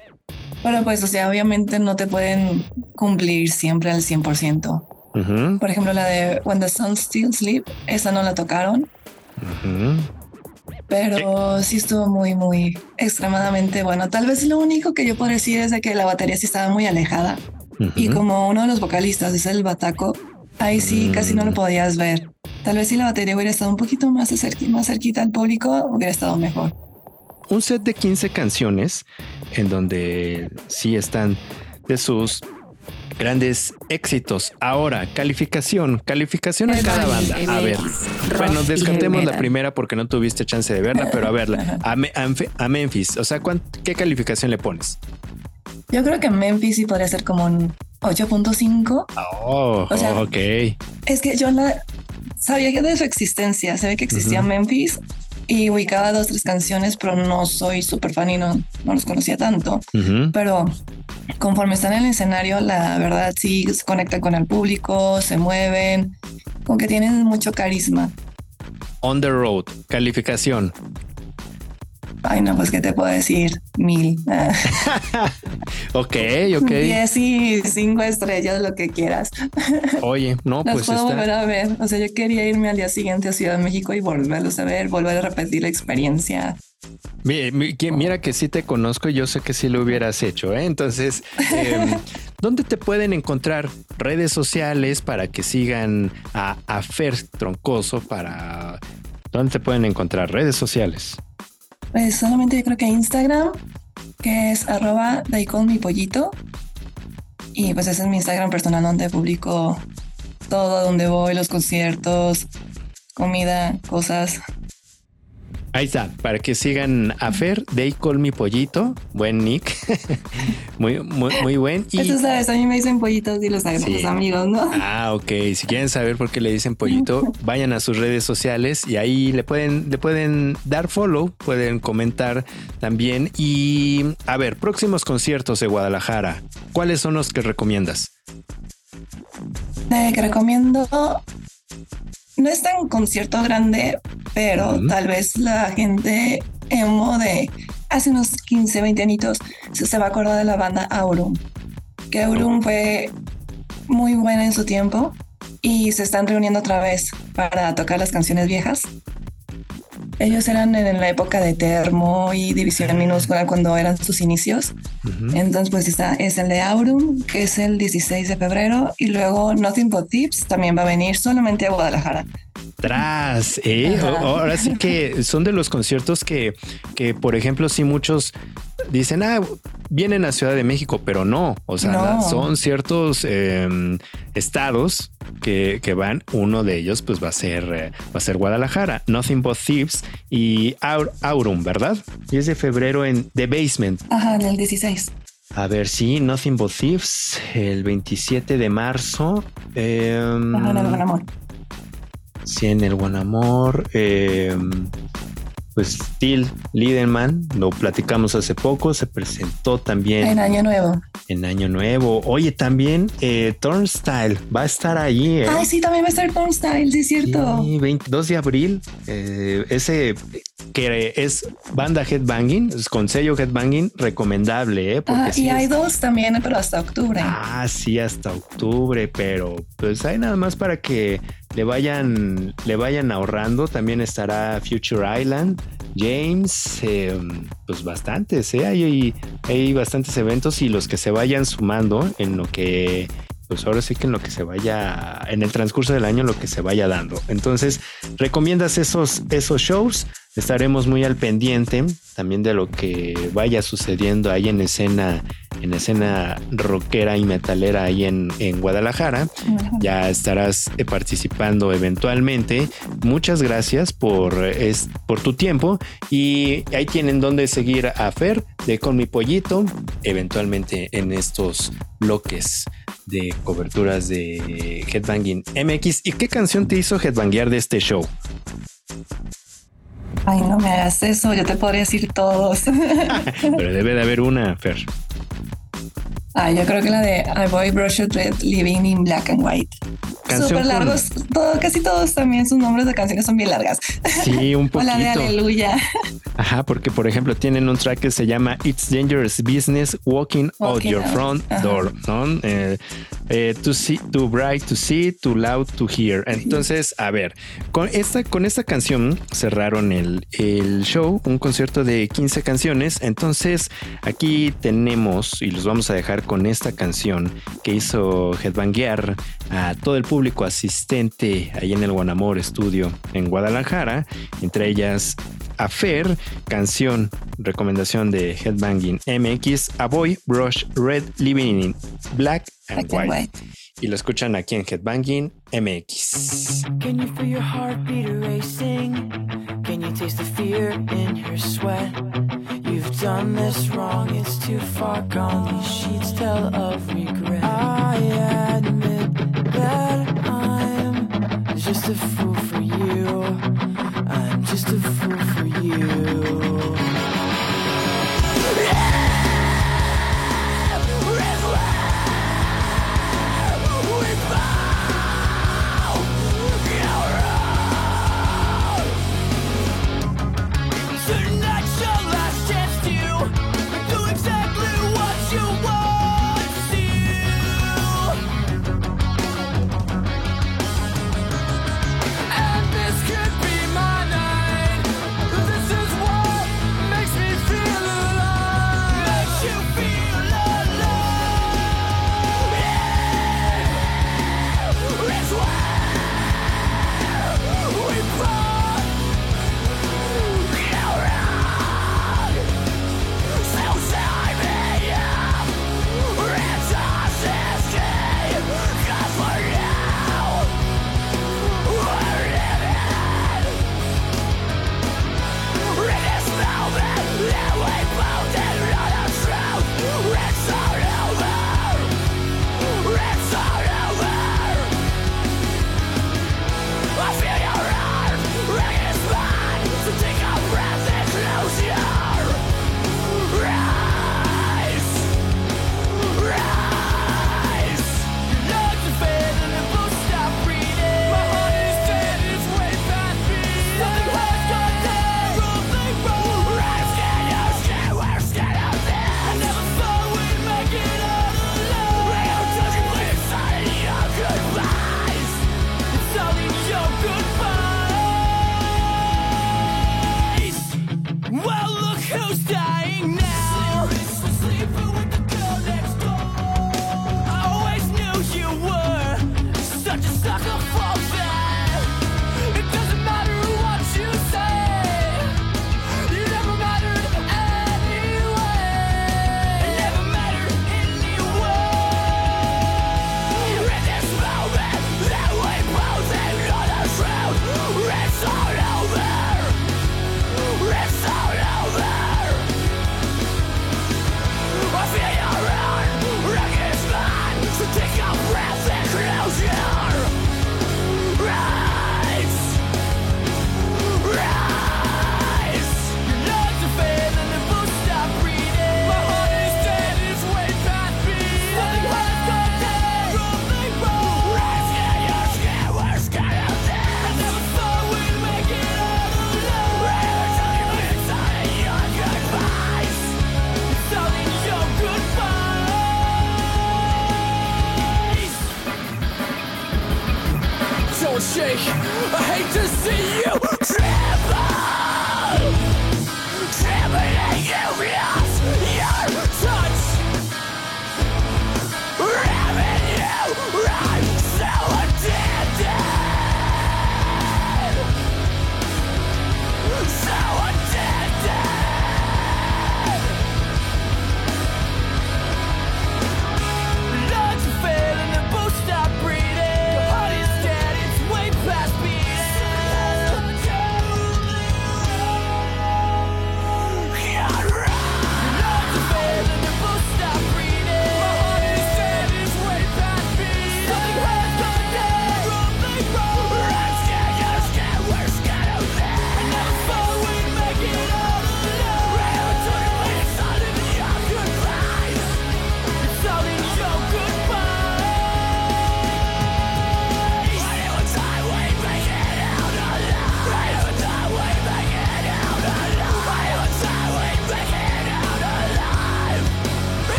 pero pues, o sea, obviamente no te pueden cumplir siempre al 100%. Ujú, Por ejemplo, la de When the Sun Still Sleep, esa no la tocaron, Ujú. Pero sí estuvo muy, muy extremadamente bueno. Tal vez lo único que yo puedo decir es de que la batería sí estaba muy alejada. Y Ujú. como uno de los vocalistas es el bataco, ahí sí casi no lo podías ver. Tal vez si la batería hubiera estado un poquito más, cerqui- más cerquita al público, hubiera estado mejor. un set de 15 canciones en donde sí están de sus grandes éxitos. Ahora, calificación, calificación a cada banda. A ver, bueno, descartemos la primera porque no tuviste chance de verla, pero a verla. A, Me- a Memf- a Memphis, o sea, ¿cuán- ¿qué calificación le pones? Yo creo que Memphis sí podría ser como un 8.5. Oh, O sea, ok. Es que yo la sabía que de su existencia, sabía que existía Ujú. Memphis y ubicaba dos, tres canciones, pero no soy súper fan y no, no los conocía tanto. Pero conforme están en el escenario, la verdad sí se conectan con el público, se mueven, con que tienen mucho carisma. On the road, calificación. Ay, no, pues, ¿qué te puedo decir? Mil. Ok, ok. Diez y cinco estrellas, lo que quieras. Oye, no, Las pues puedo volver a ver. O sea, yo quería irme al día siguiente a Ciudad de México y volverlos a ver, volver a repetir la experiencia. Mira que sí te conozco y yo sé que sí lo hubieras hecho. ¿eh? Entonces, em, ¿dónde te pueden encontrar redes sociales para que sigan a, a Fer Troncoso? Para ¿Dónde te pueden encontrar redes sociales? Pues solamente yo creo que Instagram, que es arroba call me pollito. Y pues ese es mi Instagram personal donde publico todo, donde voy, los conciertos, comida, cosas. Ahí está, para que sigan a Fer, They Call Me Pollito, buen nick, muy, muy, muy buen. Y, Eso sabes, a mí me dicen pollitos y los, Sí. los amigos, ¿no? Ah, ok. Si quieren saber por qué le dicen pollito, vayan a sus redes sociales y ahí le pueden, le pueden dar follow, pueden comentar también. Y a ver, próximos conciertos de Guadalajara, ¿cuáles son los que recomiendas? Eh, que recomiendo. No es tan concierto grande, pero tal vez la gente emo de hace unos 15, 20 añitos se, se va a acordar de la banda Aurum. Que Aurum fue muy buena en su tiempo y se están reuniendo otra vez para tocar las canciones viejas. Ellos eran en la época de Termo y División Minúscula cuando eran sus inicios. Entonces, pues está, es el de Aurum, que es el 16 de febrero, y luego Nothing But Tips también va a venir solamente a Guadalajara. Tras, ¿eh? Ahora sí que son de los conciertos que, que, por ejemplo, sí muchos dicen, ah, vienen a Ciudad de México, pero no. O sea, No. son ciertos eh, estados que, que van. Uno de ellos, pues va a ser, eh, va a ser Guadalajara, Nothing But Thieves y Aur- Aurum, ¿verdad? 10 de febrero en The Basement. Ajá, en el 16. A ver, sí, Nothing But Thieves, el 27 de marzo. em, Ajá, en el Buen Amor. Sí, en el Buen Amor. eh, pues Till Liederman, lo platicamos hace poco, se presentó también En Año Nuevo. en Año Nuevo. Oye, también eh, Turnstile va a estar allí. ¿eh? Ay, sí, también va a estar Tom Style, sí es cierto. Sí, 22 de abril. eh, ese que es banda Headbanging, es con sello Headbanging, recomendable, ¿eh? Porque sí y hay dos también, pero hasta octubre. Ah, sí, hasta octubre, pero pues hay nada más para que le vayan, le vayan ahorrando. También estará Future Island, James, eh, pues bastantes, ¿eh? hay, hay bastantes eventos y los que se vayan sumando en lo que, pues ahora sí que en lo que se vaya, en el transcurso del año, lo que se vaya dando. Entonces, ¿recomiendas esos, esos shows? Estaremos muy al pendiente también de lo que vaya sucediendo ahí en escena, en escena rockera y metalera ahí en, en Guadalajara. Ya estarás eh, participando eventualmente. Muchas gracias por, es, por tu tiempo y ahí tienen donde seguir a Fer de Con mi Pollito, eventualmente en estos bloques de coberturas de Headbanging MX. ¿Y qué canción te hizo headbanguear de este show? Ay, no me hagas eso, yo te podría decir todos. Pero debe de haber una, Fer. Ay, yo creo que la de I Boy Brush Red Living in Black and White. Súper largos, todo, casi todos también sus nombres de canciones son bien largas. Sí, un O la de poquito. Aleluya. Ajá, porque por ejemplo tienen un track que se llama It's Dangerous Business Walking, Out Your Out, Front ajá. Door, ¿no? Eh, Eh, too, see, too bright to see, too loud to hear. Entonces, a ver, con esta, con esta canción cerraron el, el show, un concierto de 15 canciones. Entonces, aquí tenemos, y los vamos a dejar con esta canción que hizo Headbanguear a todo el público asistente ahí en el Guanamor Studio en Guadalajara, entre ellas a Fer, canción, recomendación de Headbanging MX, A Boy Brush Red Living in Black and Black and White. Y lo escuchan aquí en Headbanging MX. Can you feel your heartbeat racing? Can you taste the fear in your sweat? You've done this wrong, it's too far gone. These sheets tell of regret. I admit that I'm just a fool for you. I'm just a fool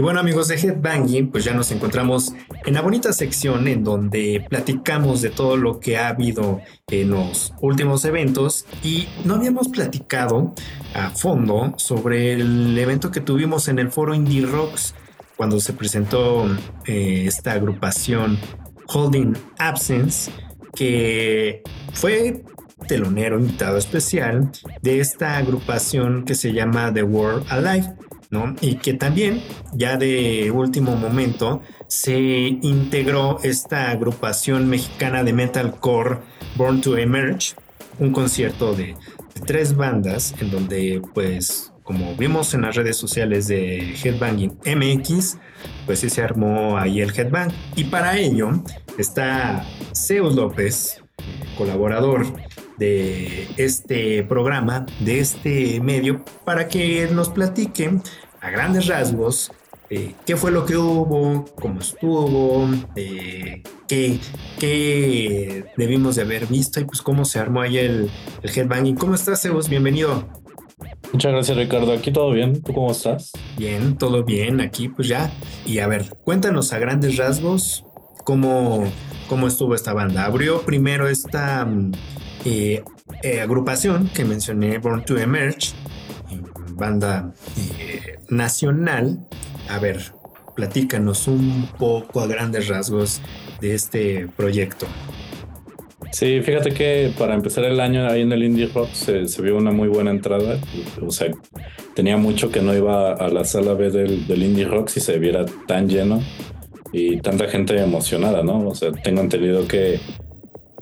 y bueno amigos de Headbanging, pues ya nos encontramos en la bonita sección en donde platicamos de todo lo que ha habido en los últimos eventos y no habíamos platicado a fondo sobre el evento que tuvimos en el foro Indie Rocks cuando se presentó eh, esta agrupación Holding Absence que fue telonero invitado especial de esta agrupación que se llama The World Alive Y que también, ya de último momento, se integró esta agrupación mexicana de metalcore Born to Emerge, un concierto de, tres bandas en donde, pues, como vimos en las redes sociales de Headbanging MX, pues sí se armó ahí el Headbang. Y para ello está Zeus López, colaborador de este programa, de este medio, para que nos platiquen a grandes rasgos eh, qué fue lo que hubo, cómo estuvo, eh, qué, qué, debimos de haber visto y pues cómo se armó ahí el, el headbanging. ¿Cómo estás, Sebus? Bienvenido. Muchas gracias, Ricardo. Aquí todo bien. ¿Tú cómo estás? Bien, todo bien. Aquí pues ya. Y a ver, cuéntanos a grandes rasgos cómo, cómo estuvo esta banda. Abrió primero esta mm, eh, agrupación que mencioné, Born to Emerge, banda nacional. A ver, platícanos un poco a grandes rasgos de este proyecto. Sí, fíjate que para empezar el año ahí en el Indie Rock se, vio una muy buena entrada. O sea, tenía mucho que no iba a la sala B del, del Indie Rock si se viera tan lleno y tanta gente emocionada, ¿no? O sea, tengo entendido que,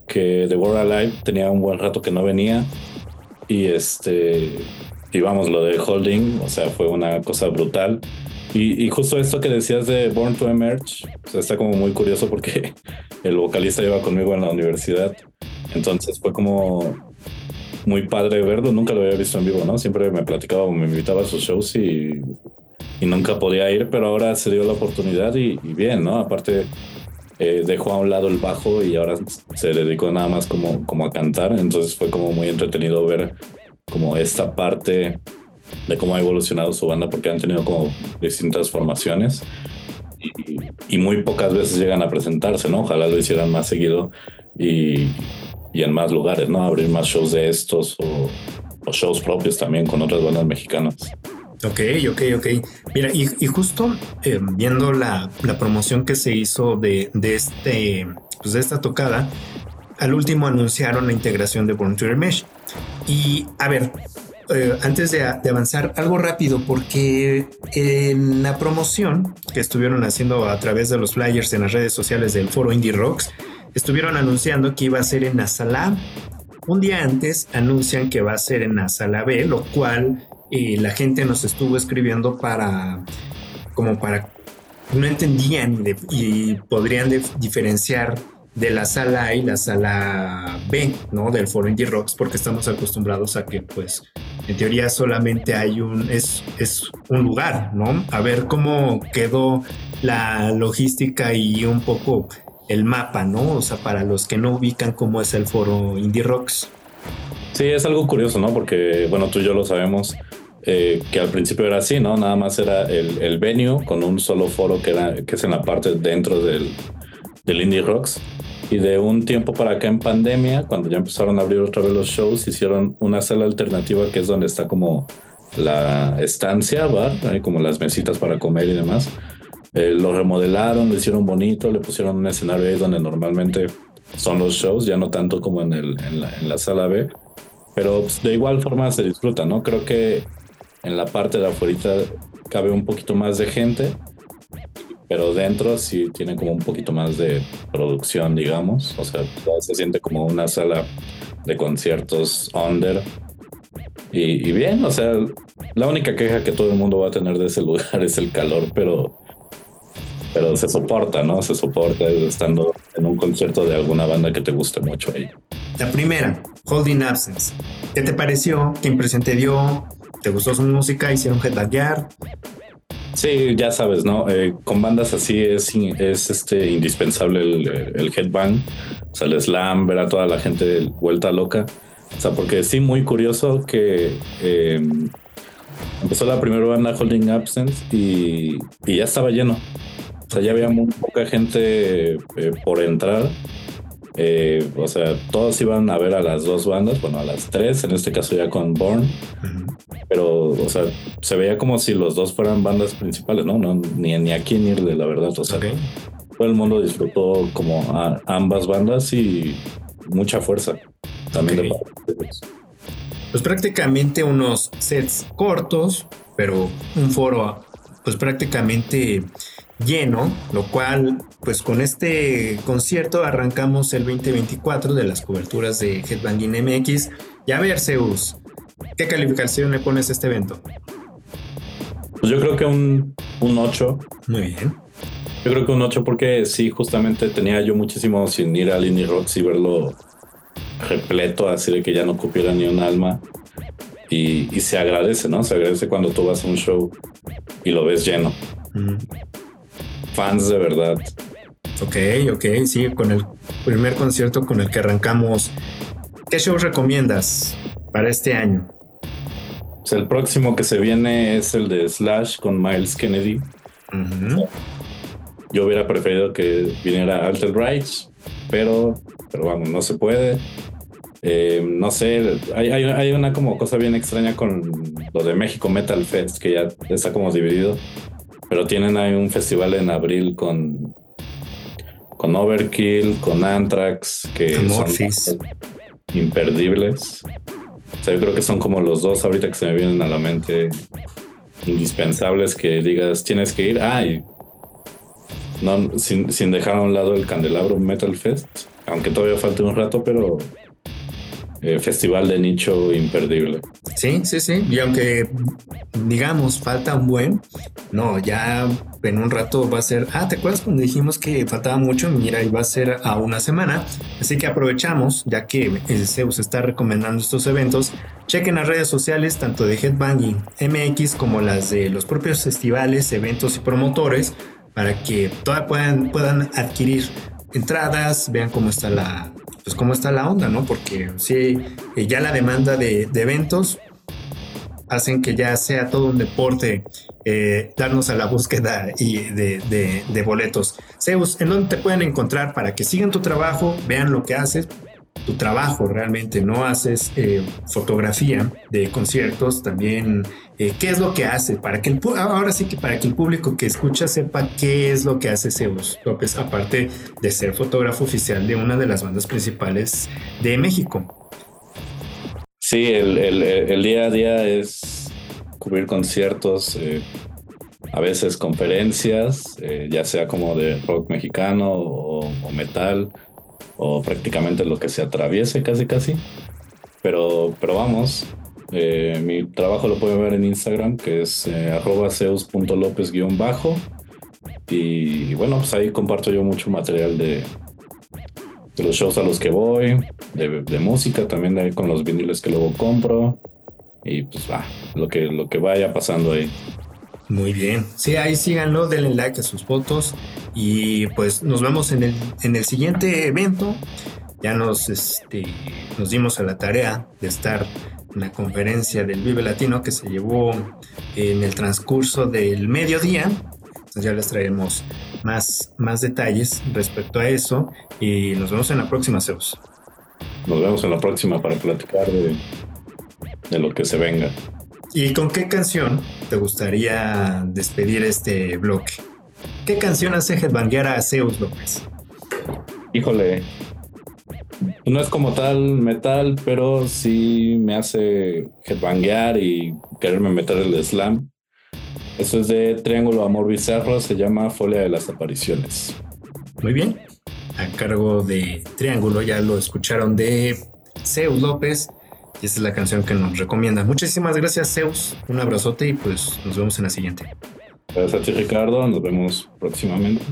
que The World Alive tenía un buen rato que no venía y este y vamos, lo de Holding, o sea, fue una cosa brutal. Y, justo esto que decías de Born to Emerge, o sea, está como muy curioso porque el vocalista iba conmigo en la universidad. Entonces fue como muy padre verlo. Nunca lo había visto en vivo, ¿no? Siempre me platicaba, me invitaba a sus shows y, y nunca podía ir, pero ahora se dio la oportunidad y, bien, ¿no? Aparte, eh, dejó a un lado el bajo y ahora se dedicó nada más como, como a cantar. Entonces fue como muy entretenido ver como esta parte de cómo ha evolucionado su banda porque han tenido como distintas formaciones y, muy pocas veces llegan a presentarse, ¿no? Ojalá lo hicieran más seguido y, y en más lugares, ¿no? Abrir más shows de estos o, shows propios también con otras bandas mexicanas. Ok, ok, ok. Mira, y, justo eh, viendo la, la, promoción que se hizo de, de, este, pues de esta tocada, al último anunciaron la integración de to Mesh. Y a ver, eh, antes de, avanzar, algo rápido, porque en la promoción que estuvieron haciendo a través de los flyers en las redes sociales del foro Indie Rocks, estuvieron anunciando que iba a ser en la sala Un día antes anuncian que va a ser en la sala B, lo cual eh, la gente nos estuvo escribiendo para, como para, no entendían y, podrían diferenciar de la sala A y la sala B, ¿no? Del foro Indie Rocks, porque estamos acostumbrados a que, pues, en teoría solamente hay un, es, es un lugar, ¿no? A ver cómo quedó la logística y un poco el mapa, ¿no? O sea, para los que no ubican cómo es el foro Indie Rocks. Sí, es algo curioso, ¿no? Porque, bueno, tú y yo lo sabemos, eh, que al principio era así, ¿no? Nada más era el, el venue con un solo foro que, era, que es en la parte dentro del, del Indie Rocks y de un tiempo para acá en pandemia, cuando ya empezaron a abrir otra vez los shows, hicieron una sala alternativa que es donde está como la estancia, bar, hay como las mesitas para comer y demás. Eh, lo remodelaron, lo hicieron bonito, le pusieron un escenario ahí donde normalmente son los shows, ya no tanto como en, el, en, la, sala B, pero pues, de igual forma se disfruta, ¿no? Creo que en la parte de afuera cabe un poquito más de gente, pero dentro sí tiene como un poquito más de producción, digamos. O sea, se siente como una sala de conciertos under. Y, bien, o sea, la única queja que todo el mundo va a tener de ese lugar es el calor, pero, pero se soporta, ¿no? Se soporta estando en un concierto de alguna banda que te guste mucho ahí. La primera, Holding Absence. ¿Qué te pareció? ¿Qué impresión te dio? ¿Te gustó su música? ¿Hicieron headbackyard? Sí, ya sabes, ¿no? Eh, con bandas así es, es este, indispensable el, el headbang, o sea, el slam, ver a toda la gente vuelta loca. O sea, porque sí, muy curioso que em, empezó la primera banda Holding Absence y, y ya estaba lleno. O sea, ya había muy poca gente eh, por entrar. Eh, o sea, todos iban a ver a las dos bandas, bueno, a las tres, en este caso ya con Born. Pero, o sea, se veía como si los dos fueran bandas principales, ¿no? no ni, ni a quién irle, la verdad. O sea, todo el mundo disfrutó como a ambas bandas y mucha fuerza. También de Ok. parte de. Pues prácticamente unos sets cortos, pero un foro pues prácticamente lleno, lo cual pues con este concierto arrancamos el 2024 de las coberturas de Headbanging MX. Y a ver, Zeus, ¿qué calificación le pones a este evento? Pues yo creo que un, un 8. Muy bien. Yo creo que un 8 porque sí, justamente tenía yo muchísimo sin ir al Indie Rocks y verlo repleto, así de que ya no cupiera ni un alma. Y, y se agradece, ¿no? Se agradece cuando tú vas a un show y lo ves lleno. Fans de verdad. Ok, ok, sí, con el primer concierto con el que arrancamos. ¿Qué shows recomiendas para este año? Pues el próximo que se viene es el de Slash con Miles Kennedy. Yo hubiera preferido que viniera Alter Rights, pero, pero vamos, no se puede. Eh, no sé, hay, hay, hay una como cosa bien extraña con lo de México Metal Fest, que ya está como dividido, pero tienen ahí un festival en abril con, con Overkill, con Anthrax, que Amorphis. son imperdibles. O sea, yo creo que son como los dos ahorita que se me vienen a la mente indispensables que digas tienes que ir. Ah, y no, sin, sin dejar a un lado el Candelabro Metal Fest, aunque todavía falta un rato, pero eh, festival de nicho imperdible. Sí, sí, sí. Y aunque digamos falta un buen, no, ya en un rato va a ser. Ah, ¿te acuerdas cuando dijimos que faltaba mucho? Mira, y va a ser a una semana. Así que aprovechamos, ya que el Zeus está recomendando estos eventos. Chequen las redes sociales, tanto de Headbanging MX como las de los propios festivales, eventos y promotores, para que puedan, puedan adquirir entradas, vean cómo está la, pues cómo está la onda, ¿no? Porque sí, eh, ya la demanda de, eventos hacen que ya sea todo un deporte eh, darnos a la búsqueda y de- de boletos. Zeus, ¿en dónde te pueden encontrar para que sigan tu trabajo, vean lo que haces? Tu trabajo realmente, no haces eh, fotografía de conciertos, también eh, qué es lo que hace, para que el, ahora sí que para que el público que escucha sepa qué es lo que hace Zeus López, aparte de ser fotógrafo oficial de una de las bandas principales de México. Sí, el, el- día a día es cubrir conciertos, eh, a veces conferencias, ya sea como de rock mexicano o metal, o prácticamente lo que se atraviese casi casi. Pero, pero vamos, eh, mi trabajo lo pueden ver en Instagram, que es eh, arroba zeus.lopez guion bajo. Y bueno, pues ahí comparto yo mucho material de, los shows a los que voy, de, música, también de con los viniles que luego compro. Y pues va, lo que, lo que vaya pasando ahí. Muy bien. Sí, ahí síganlo, denle like a sus fotos y pues nos vemos en el, en el siguiente evento. Ya nos, este, nos dimos a la tarea de estar en la conferencia del Vive Latino que se llevó en el transcurso del mediodía. Entonces ya les traeremos más, más detalles respecto a eso y nos vemos en la próxima, Zeus. Nos vemos en la próxima para platicar de, de lo que se venga. ¿Y con qué canción te gustaría despedir este bloque? ¿Qué canción hace headbanguear a Zeus López? Híjole, no es como tal metal, pero sí me hace headbanguear y quererme meter el slam. Eso es de Triángulo Amor Bizarro, se llama Folia de las Apariciones. Muy bien. A cargo de Triángulo, ya lo escucharon de Zeus López. Y esta es la canción que nos recomienda. Muchísimas gracias, Zeus. Un abrazote y pues nos vemos en la siguiente. Gracias a Ricardo. Nos vemos próximamente.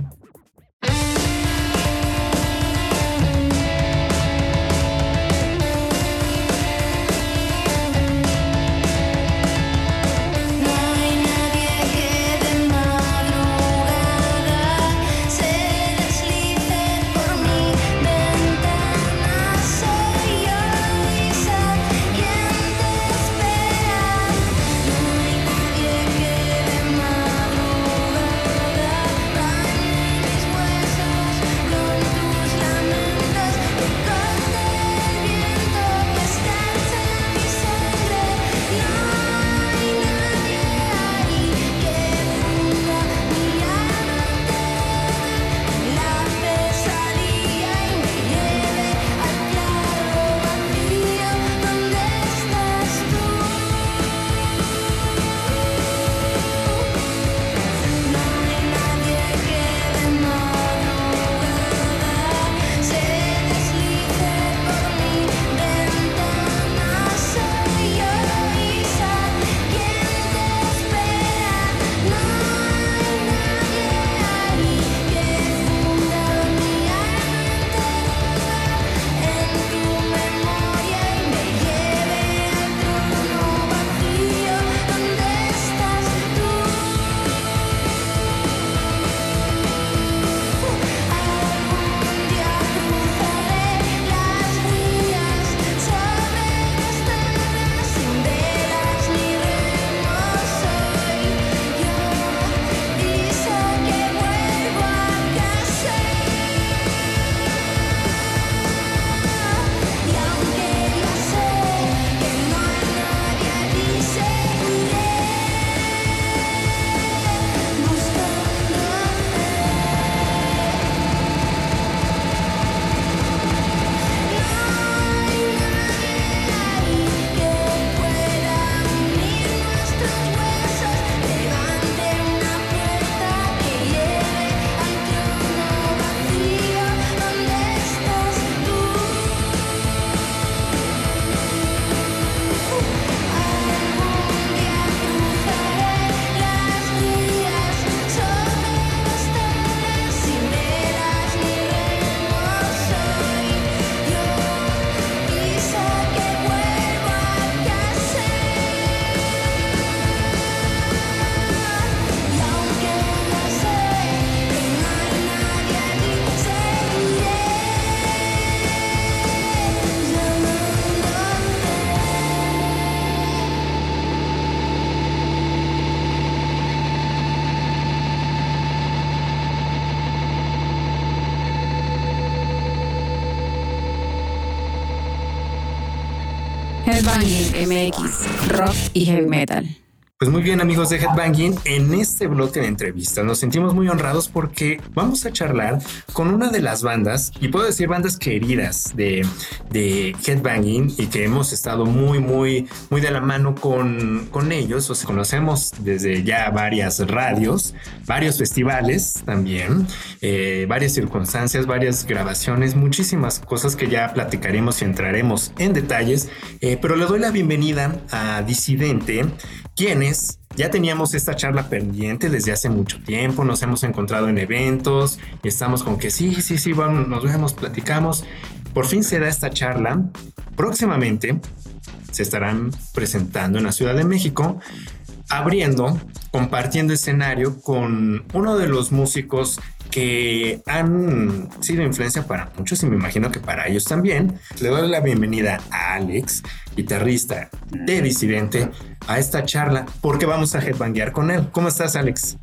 MX, rock y heavy metal. Pues muy bien amigos de Headbanging, en este bloque de entrevistas nos sentimos muy honrados porque vamos a charlar con una de las bandas, y puedo decir bandas queridas de, de Headbanging y que hemos estado muy, muy, muy de la mano con, con ellos, o sea, conocemos desde ya varias radios, varios festivales también, eh, varias circunstancias, varias grabaciones, muchísimas cosas que ya platicaremos y entraremos en detalles, eh, pero le doy la bienvenida a Disidente, ya teníamos esta charla pendiente desde hace mucho tiempo, nos hemos encontrado en eventos y estamos con que sí, sí, sí, vamos, nos vemos, platicamos. Por fin se da esta charla. Próximamente se estarán presentando en la Ciudad de México, abriendo, compartiendo escenario con uno de los músicos que han sido influencia para muchos y me imagino que para ellos también. Le doy la bienvenida a Alex, guitarrista de Disidente, a esta charla porque vamos a headbanguear con él. ¿Cómo estás, Alex?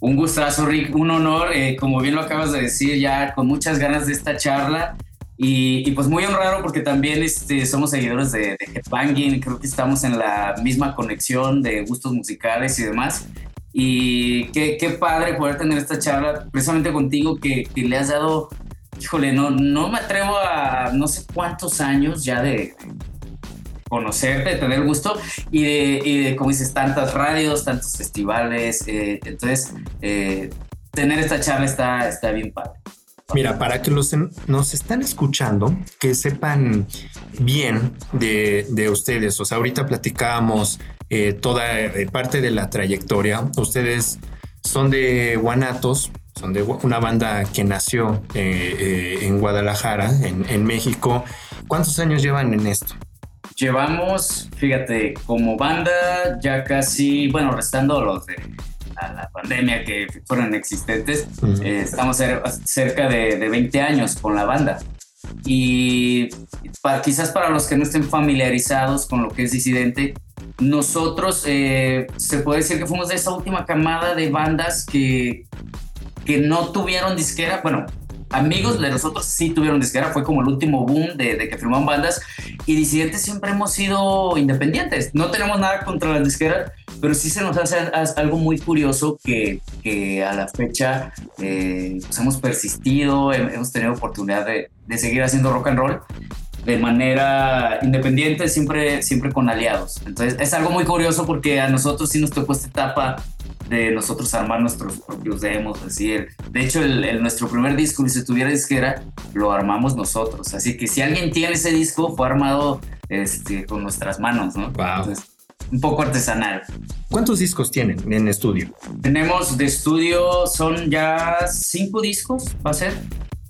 Un gustazo, Rick, un honor, eh, como bien lo acabas de decir, ya con muchas ganas de esta charla y, y pues muy honrado porque también este, somos seguidores de, de Headbanging, creo que estamos en la misma conexión de gustos musicales y demás. Y qué, qué padre poder tener esta charla precisamente contigo que, que le has dado, híjole, no, no me atrevo a no sé cuántos años ya de, conocerte, de tener gusto y de, y de, como dices, tantas radios, tantos festivales. eh, entonces, eh, tener esta charla está, está bien padre. Mira, para que los nos están escuchando, que sepan bien de, de ustedes. O sea, ahorita platicábamos eh, toda eh, parte de la trayectoria. Ustedes son de Guanatos, son de una banda que nació eh, en Guadalajara, en, en México. ¿Cuántos años llevan en esto? Llevamos, fíjate, como banda ya casi, bueno, restando los de la, la pandemia que fueron existentes, estamos cer- cerca de, de 20 años con la banda. Y para, quizás para los que no estén familiarizados con lo que es disidente, nosotros eh, se puede decir que fuimos de esa última camada de bandas que, que no tuvieron disquera. Bueno, amigos de nosotros sí tuvieron disquera, fue como el último boom de, de que firmaban bandas. Y disidentes siempre hemos sido independientes. No tenemos nada contra las disqueras, pero sí se nos hace algo muy curioso que, que a la fecha eh, pues hemos persistido, hem- hemos tenido oportunidad de, de seguir haciendo rock and roll de manera independiente, siempre, siempre con aliados. Entonces es algo muy curioso porque a nosotros sí nos tocó esta etapa de nosotros armar nuestros propios demos, decir, de hecho el, el- nuestro primer disco, si tuviera disquera, lo armamos nosotros. Así que si alguien tiene ese disco, fue armado este, con nuestras manos, ¿no? Wow. Entonces, un poco artesanal. ¿Cuántos discos tienen en estudio? Tenemos de estudio, son ya cinco discos, va a ser.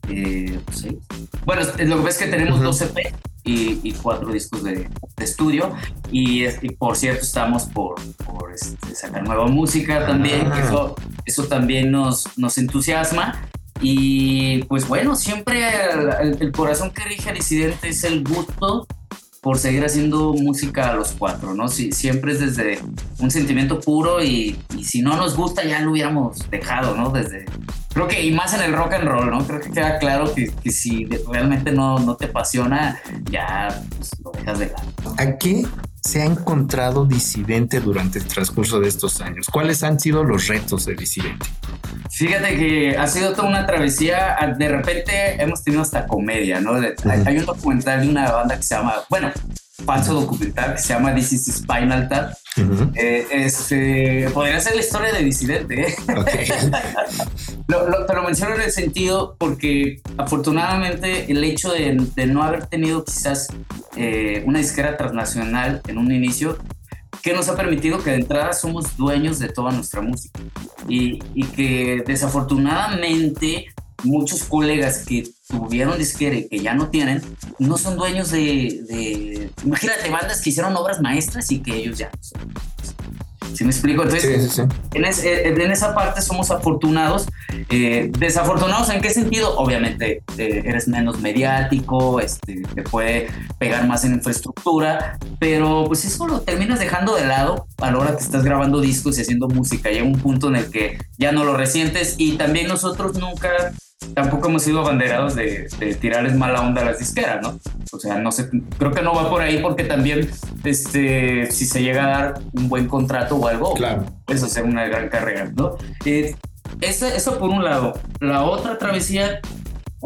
Eh, sí. Bueno, lo que ves es que tenemos Ujú. dos EP y, y cuatro discos de, de estudio. Y, y por cierto, estamos por, por, este, sacar nueva música también. Ah. Eso, eso también nos, nos entusiasma. Y pues bueno, siempre el, el- el corazón que rige a Disidente es el gusto por seguir haciendo música a los cuatro, ¿no? Si, siempre es desde un sentimiento puro y, y si no nos gusta ya lo hubiéramos dejado, ¿no? Desde, creo que, y más en el rock and roll, ¿no? Creo que queda claro que, que si realmente no, no te apasiona, ya pues, lo dejas de lado. ¿A qué se ha encontrado Disidente durante el transcurso de estos años? ¿Cuáles han sido los retos de Disidente? Fíjate que ha sido toda una travesía. De repente hemos tenido hasta comedia, ¿no? Hay un documental de una banda que se llama, bueno, falso documental que se llama This is Spinal Tap. Ujú. Eh, este, podría ser la historia de Disidente. ¿eh? Ok. Lo- lo- te lo menciono en el sentido porque afortunadamente el hecho de, de no haber tenido quizás eh, una disquera transnacional en un inicio, que nos ha permitido que de entrada somos dueños de toda nuestra música y, y que desafortunadamente muchos colegas que tuvieron disquera que ya no tienen, no son dueños de, de- imagínate bandas que hicieron obras maestras y que ellos ya no son. ¿Sí me explico? Entonces, Sí, sí, sí. en, es- eh, en esa parte somos afortunados. Eh, ¿Desafortunados en qué sentido? Obviamente eh, eres menos mediático, este, te puede pegar más en infraestructura, pero pues eso lo terminas dejando de lado a la hora que estás grabando discos y haciendo música. Llega un punto en el que ya no lo resientes y también nosotros nunca tampoco hemos sido abanderados de, de tirarles mala onda a las disqueras, ¿no? O sea, no sé, creo que no va por ahí porque también, este, si se llega a dar un buen contrato o algo, Claro. puedes hacer una gran carrera, ¿no? Eh, eso, eso por un lado. La otra travesía,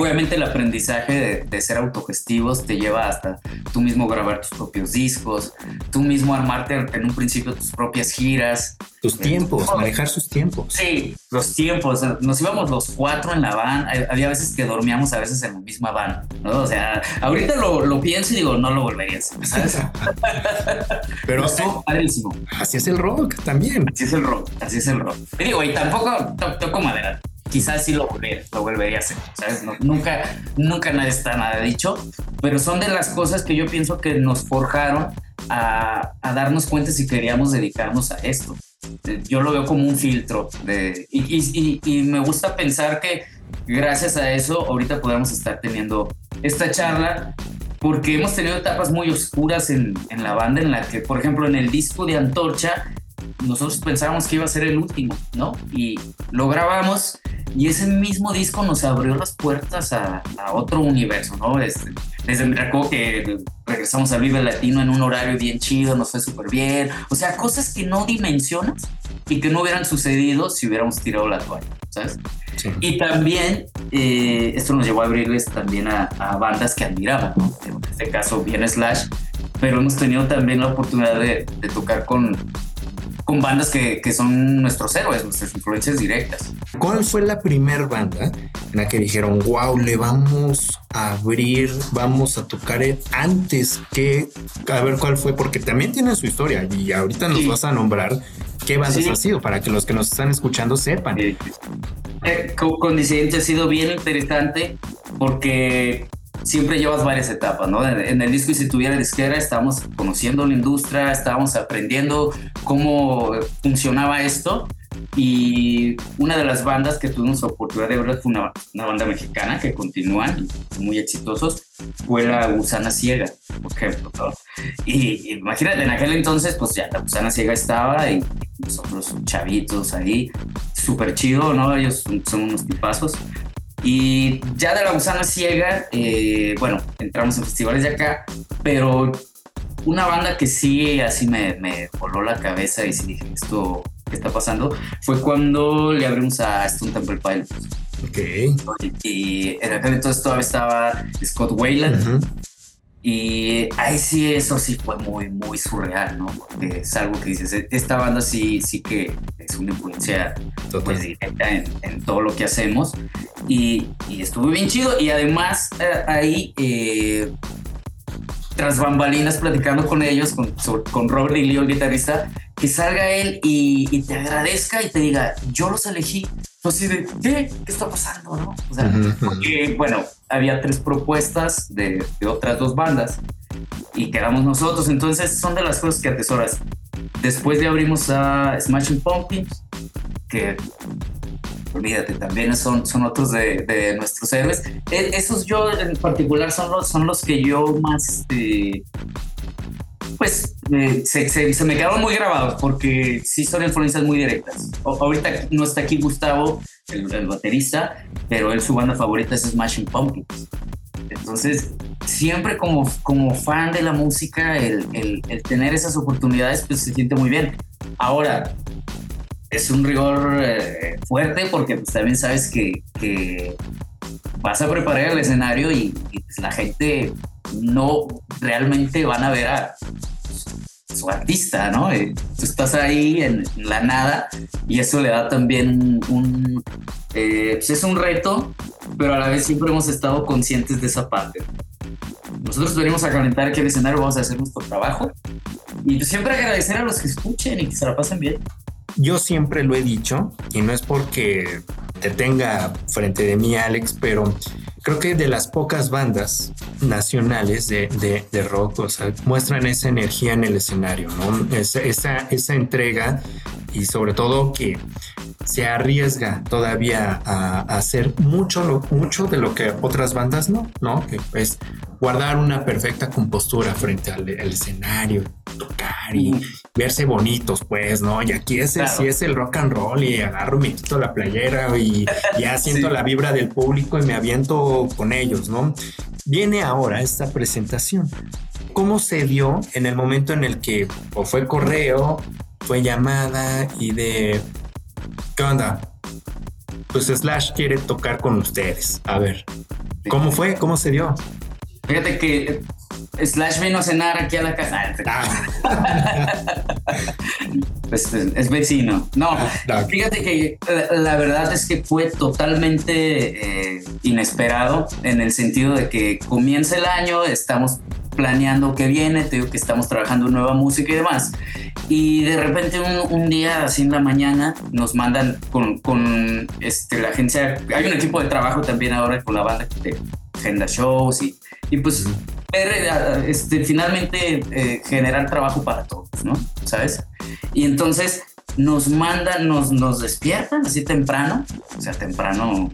obviamente el aprendizaje de, de ser autogestivos te lleva hasta tú mismo grabar tus propios discos, tú mismo armarte en un principio tus propias giras. Tus tiempos, manejar sus tiempos. Sí, los tiempos. Nos íbamos los cuatro en la van. Había veces que dormíamos a veces en la misma van, ¿no? O sea, ahorita lo, lo pienso y digo, no lo volvería a hacer, ¿sabes? Pero padrísimo. así es el rock también. Así es el rock, así es el rock. Y digo, y tampoco to- toco madera. Quizás sí lo volvería, lo volvería a hacer, nunca, nunca nada está nada dicho, pero son de las cosas que yo pienso que nos forjaron a, darnos cuenta si queríamos dedicarnos a esto. Eh, Yo lo veo como un filtro y, me gusta pensar que gracias a eso ahorita podemos estar teniendo esta charla porque hemos tenido etapas muy oscuras en la banda en la que, por ejemplo, en el disco de Antorcha, nosotros pensábamos que iba a ser el último, ¿no? Y lo grabamos y ese mismo disco nos abrió las puertas a, a otro universo, ¿no? Este, desde me recuerdo que regresamos al Vive Latino en un horario bien chido, nos fue súper bien. O sea, cosas que no dimensionas y que no hubieran sucedido si hubiéramos tirado la toalla, ¿sabes? Y también eh, esto nos llevó a abrirles también a, a bandas que admiraban, ¿no? En este caso, bien Slash, pero hemos tenido también la oportunidad de, de tocar con, con bandas que, que son nuestros héroes, nuestras influencias directas. ¿Cuál fue la primer banda en la que dijeron, wow, le vamos a abrir, vamos a tocar antes que, a ver cuál fue, porque también tiene su historia y ahorita nos Sí. vas a nombrar qué bandas Sí. ha sido para que los que nos están escuchando sepan. Eh, con, con Disidente ha sido bien interesante porque siempre llevas varias etapas, ¿no? En, el disco Y si tuviera disquera estábamos conociendo la industria, estábamos aprendiendo cómo funcionaba esto y una de las bandas que tuvimos oportunidad de ver fue una, banda mexicana que continúan muy exitosos, fue la Gusana Ciega, por ejemplo, ¿no? Y imagínate, en aquel entonces, pues ya la Gusana Ciega estaba y nosotros chavitos ahí, súper chido, ¿no? Ellos son unos tipazos. Y ya de la gusana ciega, eh, bueno, entramos en festivales de acá, pero una banda que sí así me, me voló la cabeza y sí dije, esto, ¿qué está pasando? Fue cuando le abrimos a Stone Temple Pilots. Ok. Y en aquel entonces todavía estaba Scott Wayland. Y ahí sí, eso sí fue muy, muy surreal, ¿no? Porque es algo que dices, esta banda sí, sí que es una influencia pues, directa en, en todo lo que hacemos. Y, y estuvo bien chido. Y además, eh, ahí, eh, tras bambalinas, platicando con ellos, con, sobre- con Robert Lilio, el guitarrista, que salga él y, y te agradezca y te diga, yo los elegí. Entonces, de, ¿qué? ¿Qué está pasando? ¿no? O sea, porque, bueno, había tres propuestas de, de otras dos bandas y quedamos nosotros. Entonces, son de las cosas que atesoras. Después de abrimos a Smashing Pumpkins, que olvídate, también son, son otros de, de nuestros héroes. E- esos yo en particular son los, son los que yo más, este, pues, eh, se, se- se me quedaron muy grabados porque sí son influencias muy directas. O- ahorita no está aquí Gustavo, el, el baterista, pero él su banda favorita es Smashing Pumpkins. Entonces, siempre como, como fan de la música, el, el- el tener esas oportunidades, pues se siente muy bien. Ahora, es un rigor eh, fuerte porque pues, también sabes que, que vas a preparar el escenario y, y, pues, la gente no realmente van a ver a su artista, ¿no? Eh, tú estás ahí en la nada y eso le da también un... eh, pues es un reto, pero a la vez siempre hemos estado conscientes de esa parte. Nosotros venimos a calentar aquí el escenario, vamos a hacer nuestro trabajo y pues, siempre agradecer a los que escuchen y que se la pasen bien. Yo siempre lo he dicho, y no es porque te tenga frente de mí, Alex, pero creo que de las pocas bandas nacionales de, de- rock, o sea, muestran esa energía en el escenario, ¿no? Esa, esa, esa entrega y sobre todo que se arriesga todavía a, hacer mucho, lo- mucho de lo que otras bandas no, ¿no? Que es guardar una perfecta compostura frente al, al escenario, tocar y verse bonitos, pues, ¿no? Y aquí ese Claro. sí es el rock and roll y agarro, me quito la playera y ya siento Sí. la vibra del público y me aviento con ellos, ¿no? Viene ahora esta presentación. ¿Cómo se dio en el momento en el que o fue correo, fue llamada y de ¿qué onda? Pues Slash quiere tocar con ustedes. A ver, ¿cómo fue? ¿Cómo se dio? Fíjate que Slash vino a cenar aquí a la casa. Pues, es vecino. No, fíjate que la verdad es que fue totalmente eh, inesperado en el sentido de que comienza el año, estamos planeando qué viene, te digo que estamos trabajando nueva música y demás. Y de repente un, un día, así en la mañana, nos mandan con, con este, la agencia, hay un equipo de trabajo también ahora con la banda de agenda shows y, y pues ver, este, finalmente eh, generar trabajo para todos, ¿no? ¿Sabes? Y entonces nos mandan, nos, nos despiertan así temprano, o sea, temprano,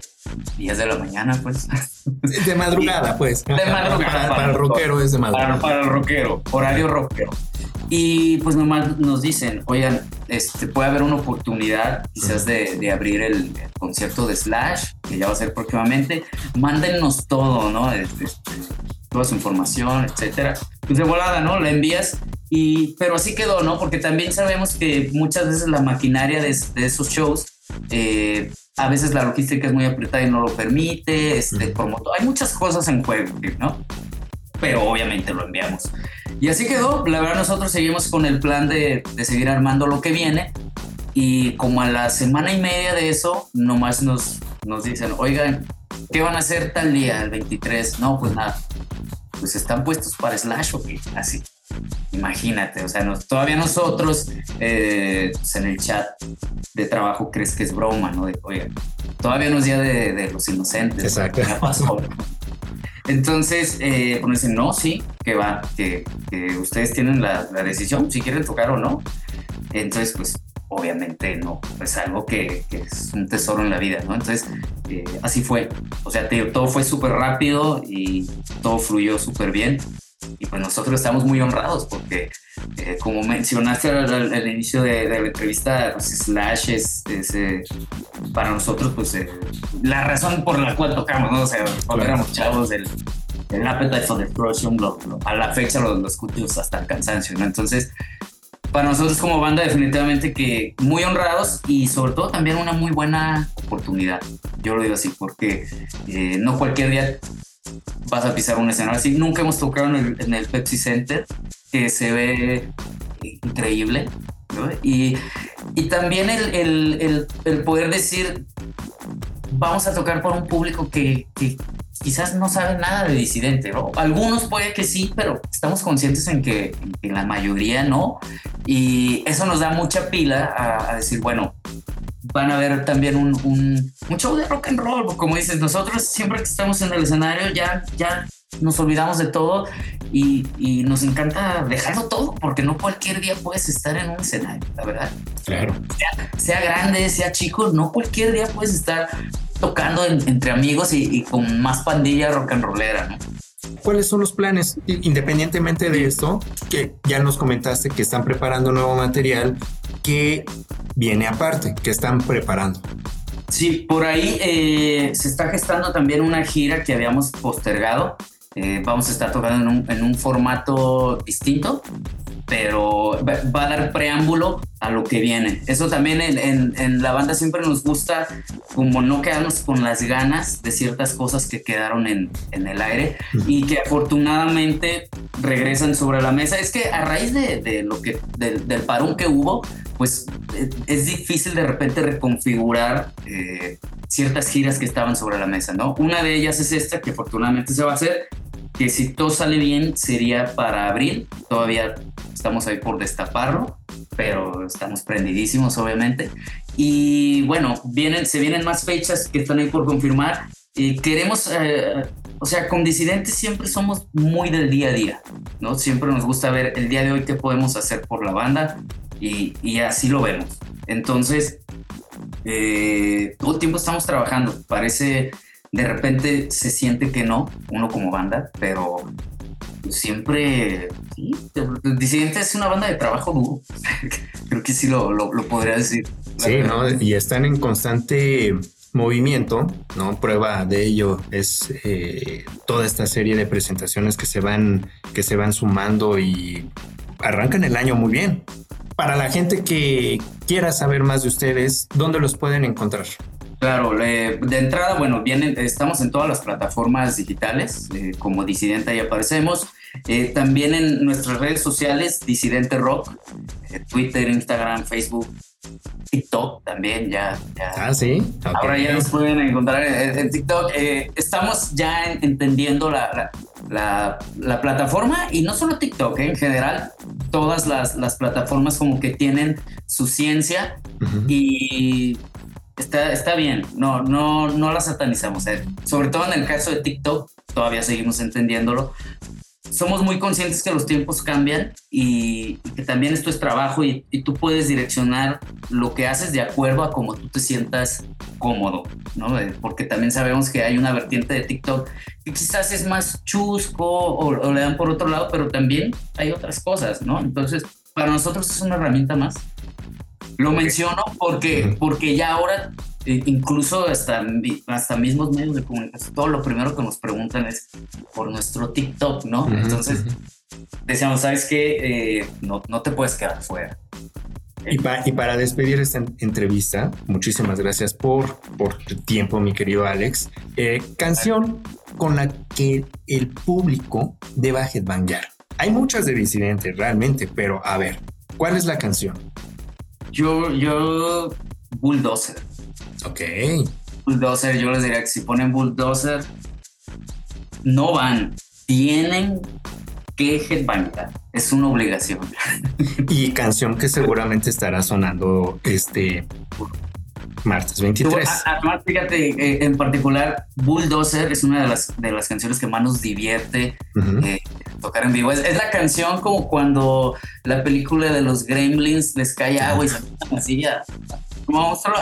10 de la mañana, pues. De madrugada, pues. De madrugada. Para, para el rockero es de madrugada. Para, para el rockero, horario rockero. Y pues nomás nos dicen, oigan, este, puede haber una oportunidad quizás de, de abrir el, el concierto de Slash, que ya va a ser próximamente. Mándennos todo, ¿no? Este, toda su información, etcétera. Pues de volada, ¿no? La envías y, pero así quedó, ¿no? Porque también sabemos que muchas veces la maquinaria de, de esos shows, eh, a veces la logística es muy apretada y no lo permite, este, promotor, hay muchas cosas en juego, ¿no? Pero obviamente lo enviamos. Y así quedó. La verdad, nosotros seguimos con el plan de, de seguir armando lo que viene. Y como a la semana y media de eso, nomás nos, nos dicen, oigan, ¿qué van a hacer tal día, el 23? No, pues nada. Pues están puestos para Slash o qué? Así. Imagínate, o sea, nos- todavía nosotros eh, pues, en el chat de trabajo crees que es broma, ¿no? De, oigan, todavía no es día de, de los inocentes. Exacto. Ya pasó. Entonces, eh, pues no, sí, que va, que, ustedes tienen la, decisión si quieren tocar o no. Entonces, pues obviamente no, es algo que, es un tesoro en la vida, ¿no? Entonces, eh, así fue. O sea, te todo fue súper rápido y todo fluyó súper bien. Y pues nosotros estamos muy honrados porque, eh, como mencionaste al, al- al inicio de, de la entrevista, pues Slash es, es, eh, para nosotros pues eh, la razón por la cual tocamos, ¿no? O sea, cuando éramos chavos, el, el Appetite for Destruction, lo- lo- a la fecha lo, lo escucho hasta el cansancio, ¿no? Entonces, para nosotros como banda definitivamente que muy honrados y sobre todo también una muy buena oportunidad. Yo lo digo así porque eh, no cualquier día vas a pisar un escenario así. Nunca hemos tocado en el, Pepsi Center, que se ve increíble. Y, y también el, el- el- poder decir, vamos a tocar por un público que, que quizás no sabe nada de disidente, ¿no? Algunos puede que sí, pero estamos conscientes en que, en la mayoría no. Y eso nos da mucha pila a decir, bueno, van a ver también un, un, un show de rock and roll, como dices, nosotros siempre que estamos en el escenario ya, ya nos olvidamos de todo y, y nos encanta dejarlo todo, porque no cualquier día puedes estar en un escenario, la verdad. Claro. Sea, sea grande, sea chico, no cualquier día puedes estar tocando en- entre amigos y, y con más pandilla rock and rollera, ¿no? ¿Cuáles son los planes? Independientemente de esto, que ya nos comentaste que están preparando nuevo material, que viene aparte, que están preparando. Sí, por ahí eh, se está gestando también una gira que habíamos postergado. Eh, vamos a estar tocando en un, en un formato distinto, pero va, va a dar preámbulo a lo que viene. Eso también en, en- en la banda siempre nos gusta como no quedarnos con las ganas de ciertas cosas que quedaron en, en el aire y que afortunadamente regresan sobre la mesa. Es que a raíz de, de lo que, del, del parón que hubo, pues eh, es difícil de repente reconfigurar eh, ciertas giras que estaban sobre la mesa, ¿no? Una de ellas es esta, que afortunadamente se va a hacer, que si todo sale bien sería para abril, todavía estamos ahí por destaparlo, pero estamos prendidísimos obviamente. Y bueno, vienen, se vienen más fechas que están ahí por confirmar. Y queremos, eh, o sea, con disidentes siempre somos muy del día a día, ¿no? Siempre nos gusta ver el día de hoy qué podemos hacer por la banda y, y así lo vemos. Entonces, eh, todo el tiempo estamos trabajando. Parece, de repente se siente que no, uno como banda, pero siempre, sí, Disidente es una banda de trabajo duro. Creo que sí lo, lo, lo podría decir. Sí, ¿no? Y están en constante movimiento, ¿no? Prueba de ello es eh, toda esta serie de presentaciones que se van, que se van sumando y arrancan el año muy bien. Para la gente que quiera saber más de ustedes, ¿dónde los pueden encontrar? Claro, eh, de entrada, bueno, vienen, estamos en todas las plataformas digitales, eh, como Disidente ahí aparecemos. Eh, también en nuestras redes sociales, Disidente Rock, eh, Twitter, Instagram, Facebook, TikTok también, ya. ya. Ah, sí. Ok. Ahora ya nos pueden encontrar en, en TikTok. Estamos ya en- entendiendo la, la, la- la plataforma y no solo TikTok, eh, en general, todas las, las plataformas como que tienen su ciencia y está, está bien, no, no, no la satanizamos. eh. Sobre todo en el caso de TikTok, todavía seguimos entendiéndolo. Somos muy conscientes que los tiempos cambian y, y que también esto es trabajo y, y tú puedes direccionar lo que haces de acuerdo a cómo tú te sientas cómodo, ¿no? Eh, Porque también sabemos que hay una vertiente de TikTok que quizás es más chusco o, o le dan por otro lado, pero también hay otras cosas, ¿no? Entonces, para nosotros es una herramienta más. Lo menciono porque, porque ya ahora, incluso hasta, hasta mismos medios de comunicación, todo lo primero que nos preguntan es por nuestro TikTok, ¿no? Entonces, decíamos, ¿sabes qué? no, no te puedes quedar fuera. Y, pa- y para despedir esta en- entrevista, muchísimas gracias por, por tu tiempo, mi querido Alex. Eh, canción con la que el público deba headbanguear. Hay muchas de Disidente, realmente, pero a ver, ¿cuál es la canción? Yo, yo, Bulldozer. Ok. Bulldozer, yo les diría que si ponen Bulldozer, no van, tienen que headbangar. Es una obligación. Y canción que seguramente estará sonando este martes 23. A- Además, fíjate, eh, en particular, Bulldozer es una de las, de las canciones que más nos divierte eh, tocar en vivo. Es, es la canción como cuando la película de los Gremlins les cae agua y se así ya.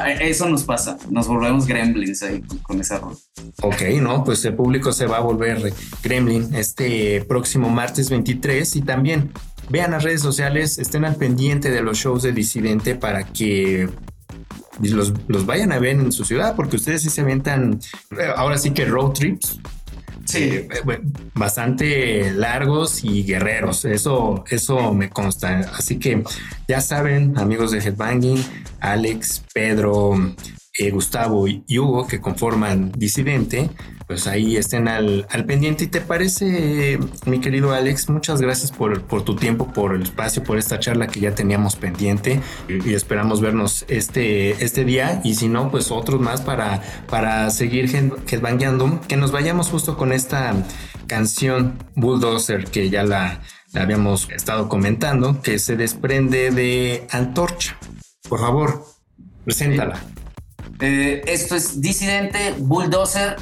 Eh, eso nos pasa. Nos volvemos Gremlins ahí con, con esa rola. Ok, no, pues el público se va a volver Gremlin este próximo martes 23 y también vean las redes sociales, estén al pendiente de los shows de Disidente para que los, los vayan a ver en su ciudad, porque ustedes sí se aventan, eh, ahora sí que road trips. Eh, eh, bastante largos y guerreros, eso, eso me consta. Así que ya saben, amigos de Headbanging, Alex, Pedro, eh, Gustavo y Hugo que conforman Disidente, pues ahí estén al, al pendiente. ¿Y te parece, mi querido Alex? Muchas gracias por, por tu tiempo, por el espacio, por esta charla que ya teníamos pendiente y, esperamos vernos este, este día y si no, pues otros más para, para seguir head- headbangueando. Que nos vayamos justo con esta canción Bulldozer que ya la, la habíamos estado comentando, que se desprende de Antorcha. Por favor, preséntala. Eh, esto es Disidente, Bulldozer,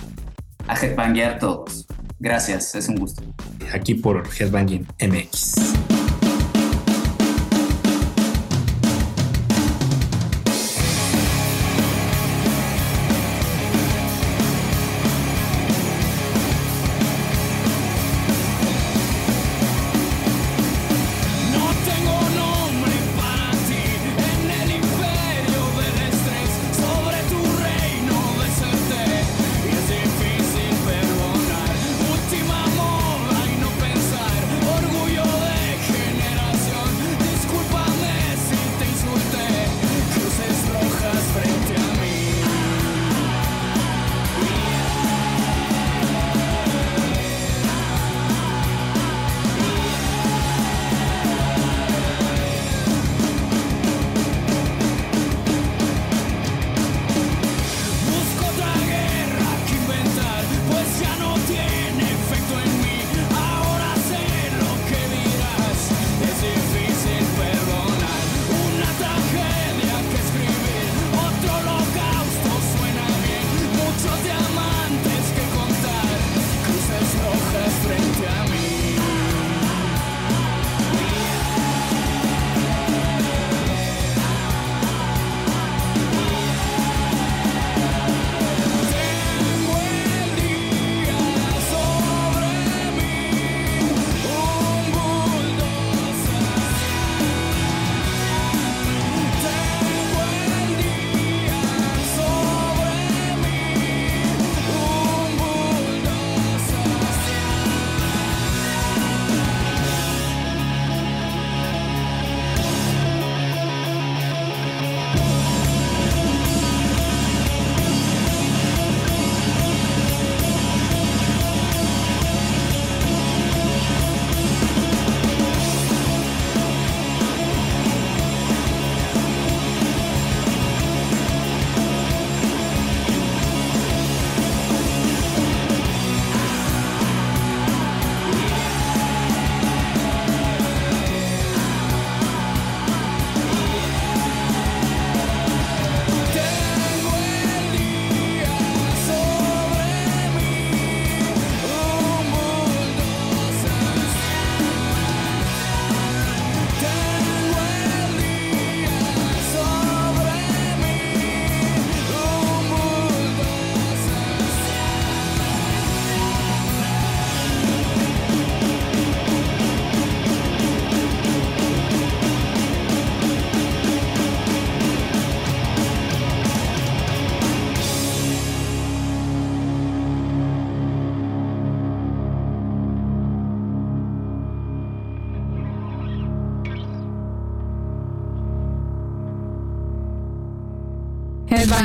a headbanguear todos. Gracias, es un gusto. aquí por Headbanging MX.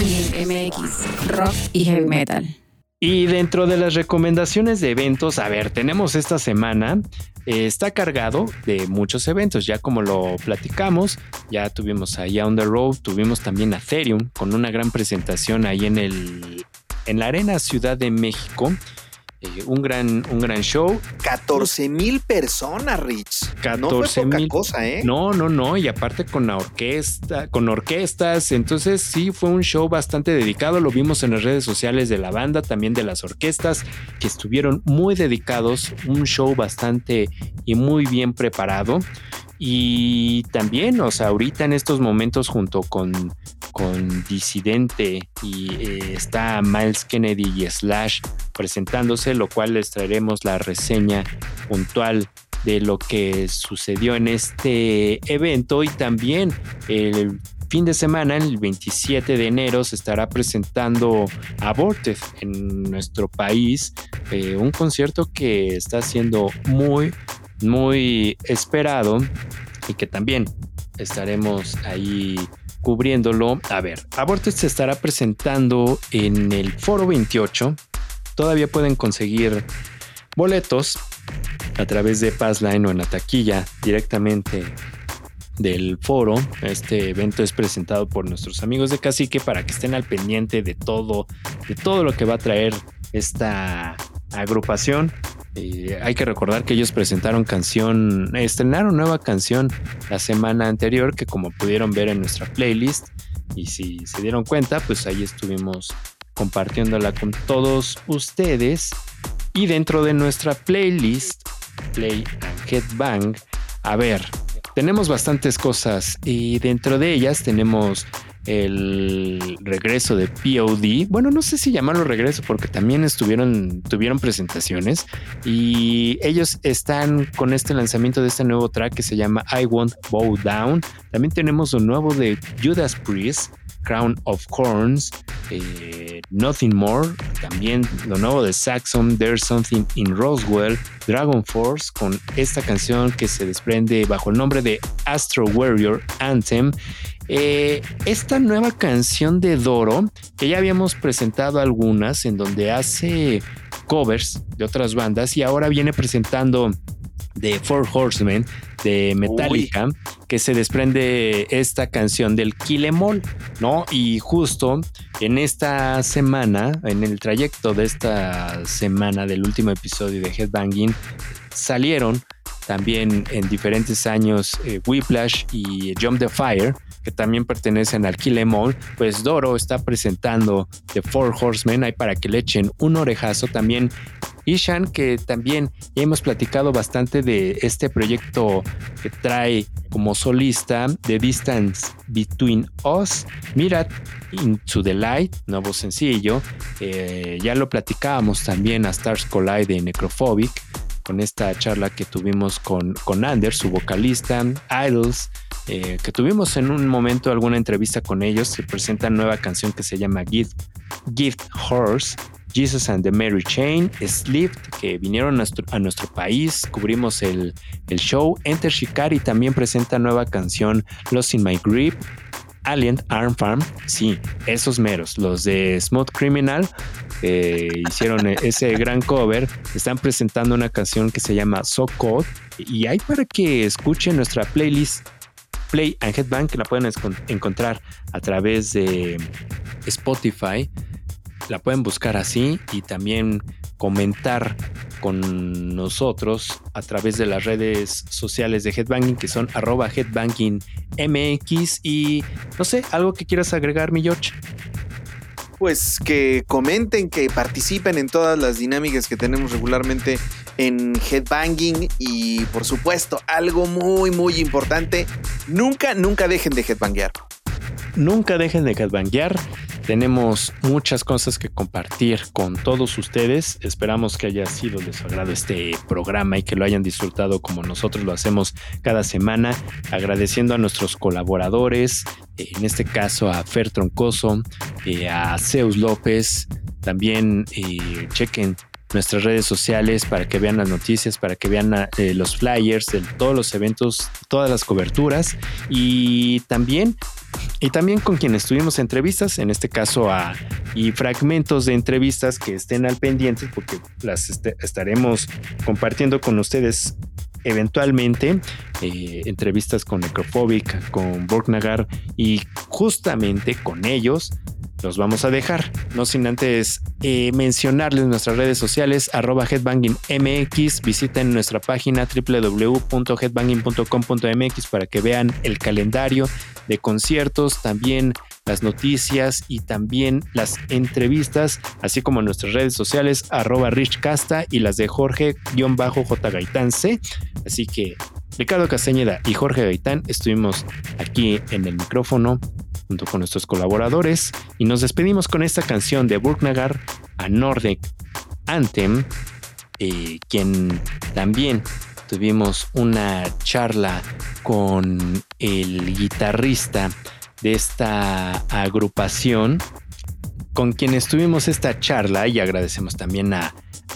MX, rock y heavy metal. Y dentro de las recomendaciones de eventos, a ver, tenemos esta semana, eh, está cargado de muchos eventos, ya como lo platicamos, ya tuvimos ahí a On the Road, tuvimos también a Ethereum con una gran presentación ahí en el en la Arena Ciudad de México. Eh, un, gran, un gran show. 14 mil personas, Rich. No fue 14 poca mil. cosa, ¿eh? No, no, no. Y aparte con la orquesta, con orquestas. Entonces sí fue un show bastante dedicado. Lo vimos en las redes sociales de la banda, también de las orquestas, que estuvieron muy dedicados. Un show bastante y muy bien preparado. Y también, o sea, ahorita en estos momentos junto con, con Disidente y eh, está Miles Kennedy y Slash presentándose, lo cual les traeremos la reseña puntual de lo que sucedió en este evento y también el fin de semana, el 27 de enero, se estará presentando Aborted en nuestro país, eh, un concierto que está siendo muy, muy esperado y que también estaremos ahí cubriéndolo. A ver, Aborted se estará presentando en el Foro 28. Todavía pueden conseguir boletos a través de Passline o en la taquilla directamente del foro. Este evento es presentado por nuestros amigos de Cacique para que estén al pendiente de todo, de todo lo que va a traer esta agrupación. Eh, hay que recordar que ellos presentaron canción, estrenaron nueva canción la semana anterior que como pudieron ver en nuestra playlist y si se dieron cuenta pues ahí estuvimos compartiéndola con todos ustedes y dentro de nuestra playlist Play and Headbang a ver tenemos bastantes cosas y dentro de ellas tenemos el regreso de POD. Bueno, no sé si llamarlo regreso porque también estuvieron, tuvieron presentaciones y ellos están con este lanzamiento de este nuevo track que se llama I Won't Bow Down. También tenemos lo nuevo de Judas Priest. Crown of Corns, eh, Nothing More, también lo nuevo de Saxon, There's Something in Roswell, Dragon Force, con esta canción que se desprende bajo el nombre de Astro Warrior Anthem. Eh, esta nueva canción de Doro, que ya habíamos presentado algunas, en donde hace covers de otras bandas y ahora viene presentando de Four Horsemen de Metallica, que se desprende esta canción del Kilemol, ¿no? Y justo en esta semana, en el trayecto de esta semana del último episodio de Headbanging, salieron también en diferentes años eh, Whiplash y Jump the Fire, que también pertenecen al Kill Em All, pues Doro está presentando The Four Horsemen ahí para que le echen un orejazo también. Ishan, que también hemos platicado bastante de este proyecto que trae como solista The Distance Between Us, Mira Into the Light, nuevo sencillo. Eh, ya lo platicábamos también a Stars Collide de Necrophobic con esta charla que tuvimos con, con Anders, su vocalista, Idols, eh, que tuvimos en un momento alguna entrevista con ellos. Se presenta nueva canción que se llama Gift, Gift Horse. Jesus and the Mary Chain, Slipped, que vinieron a nuestro, a nuestro país, cubrimos el, el show. Enter Shikari también presenta nueva canción, Lost in My Grip. Alien Arm Farm, sí, esos meros, los de Smooth Criminal, que hicieron ese gran cover, están presentando una canción que se llama So Cold. Y hay para que escuchen nuestra playlist Play and Headbang, que la pueden encontrar a través de Spotify. La pueden buscar así y también comentar con nosotros a través de las redes sociales de Headbanging, que son arroba Headbanging MX. Y no sé, algo que quieras agregar, mi George. Pues que comenten, que participen en todas las dinámicas que tenemos regularmente en Headbanging y por supuesto algo muy muy importante, nunca, nunca dejen de headbanguear. Nunca dejen de headbanguear. Tenemos muchas cosas que compartir con todos ustedes. Esperamos que haya sido de su agrado este programa y que lo hayan disfrutado como nosotros lo hacemos cada semana. Agradeciendo a nuestros colaboradores, en este caso a Fer Troncoso, eh, a Zeus López. También eh, chequen nuestras redes sociales para que vean las noticias, para que vean eh, los flyers, de todos los eventos, todas las coberturas y también y también con quienes tuvimos entrevistas, en este caso a y fragmentos de entrevistas que estén al pendiente porque las este- estaremos compartiendo con ustedes eventualmente eh, entrevistas con Necrophobic, con Borgnagar y justamente con ellos los vamos a dejar. No sin antes eh, mencionarles nuestras redes sociales, arroba headbangingmx. Visiten nuestra página www.headbanging.com.mx para que vean el calendario de conciertos, también las noticias y también las entrevistas, así como nuestras redes sociales, arroba richcasta y las de Jorge-J Gaitán C. Así que Ricardo Castañeda y Jorge Gaitán estuvimos aquí en el micrófono junto con nuestros colaboradores y nos despedimos con esta canción de Burknagar a Nordic Anthem, eh, quien también tuvimos una charla con el guitarrista de esta agrupación con quien estuvimos esta charla y agradecemos también a,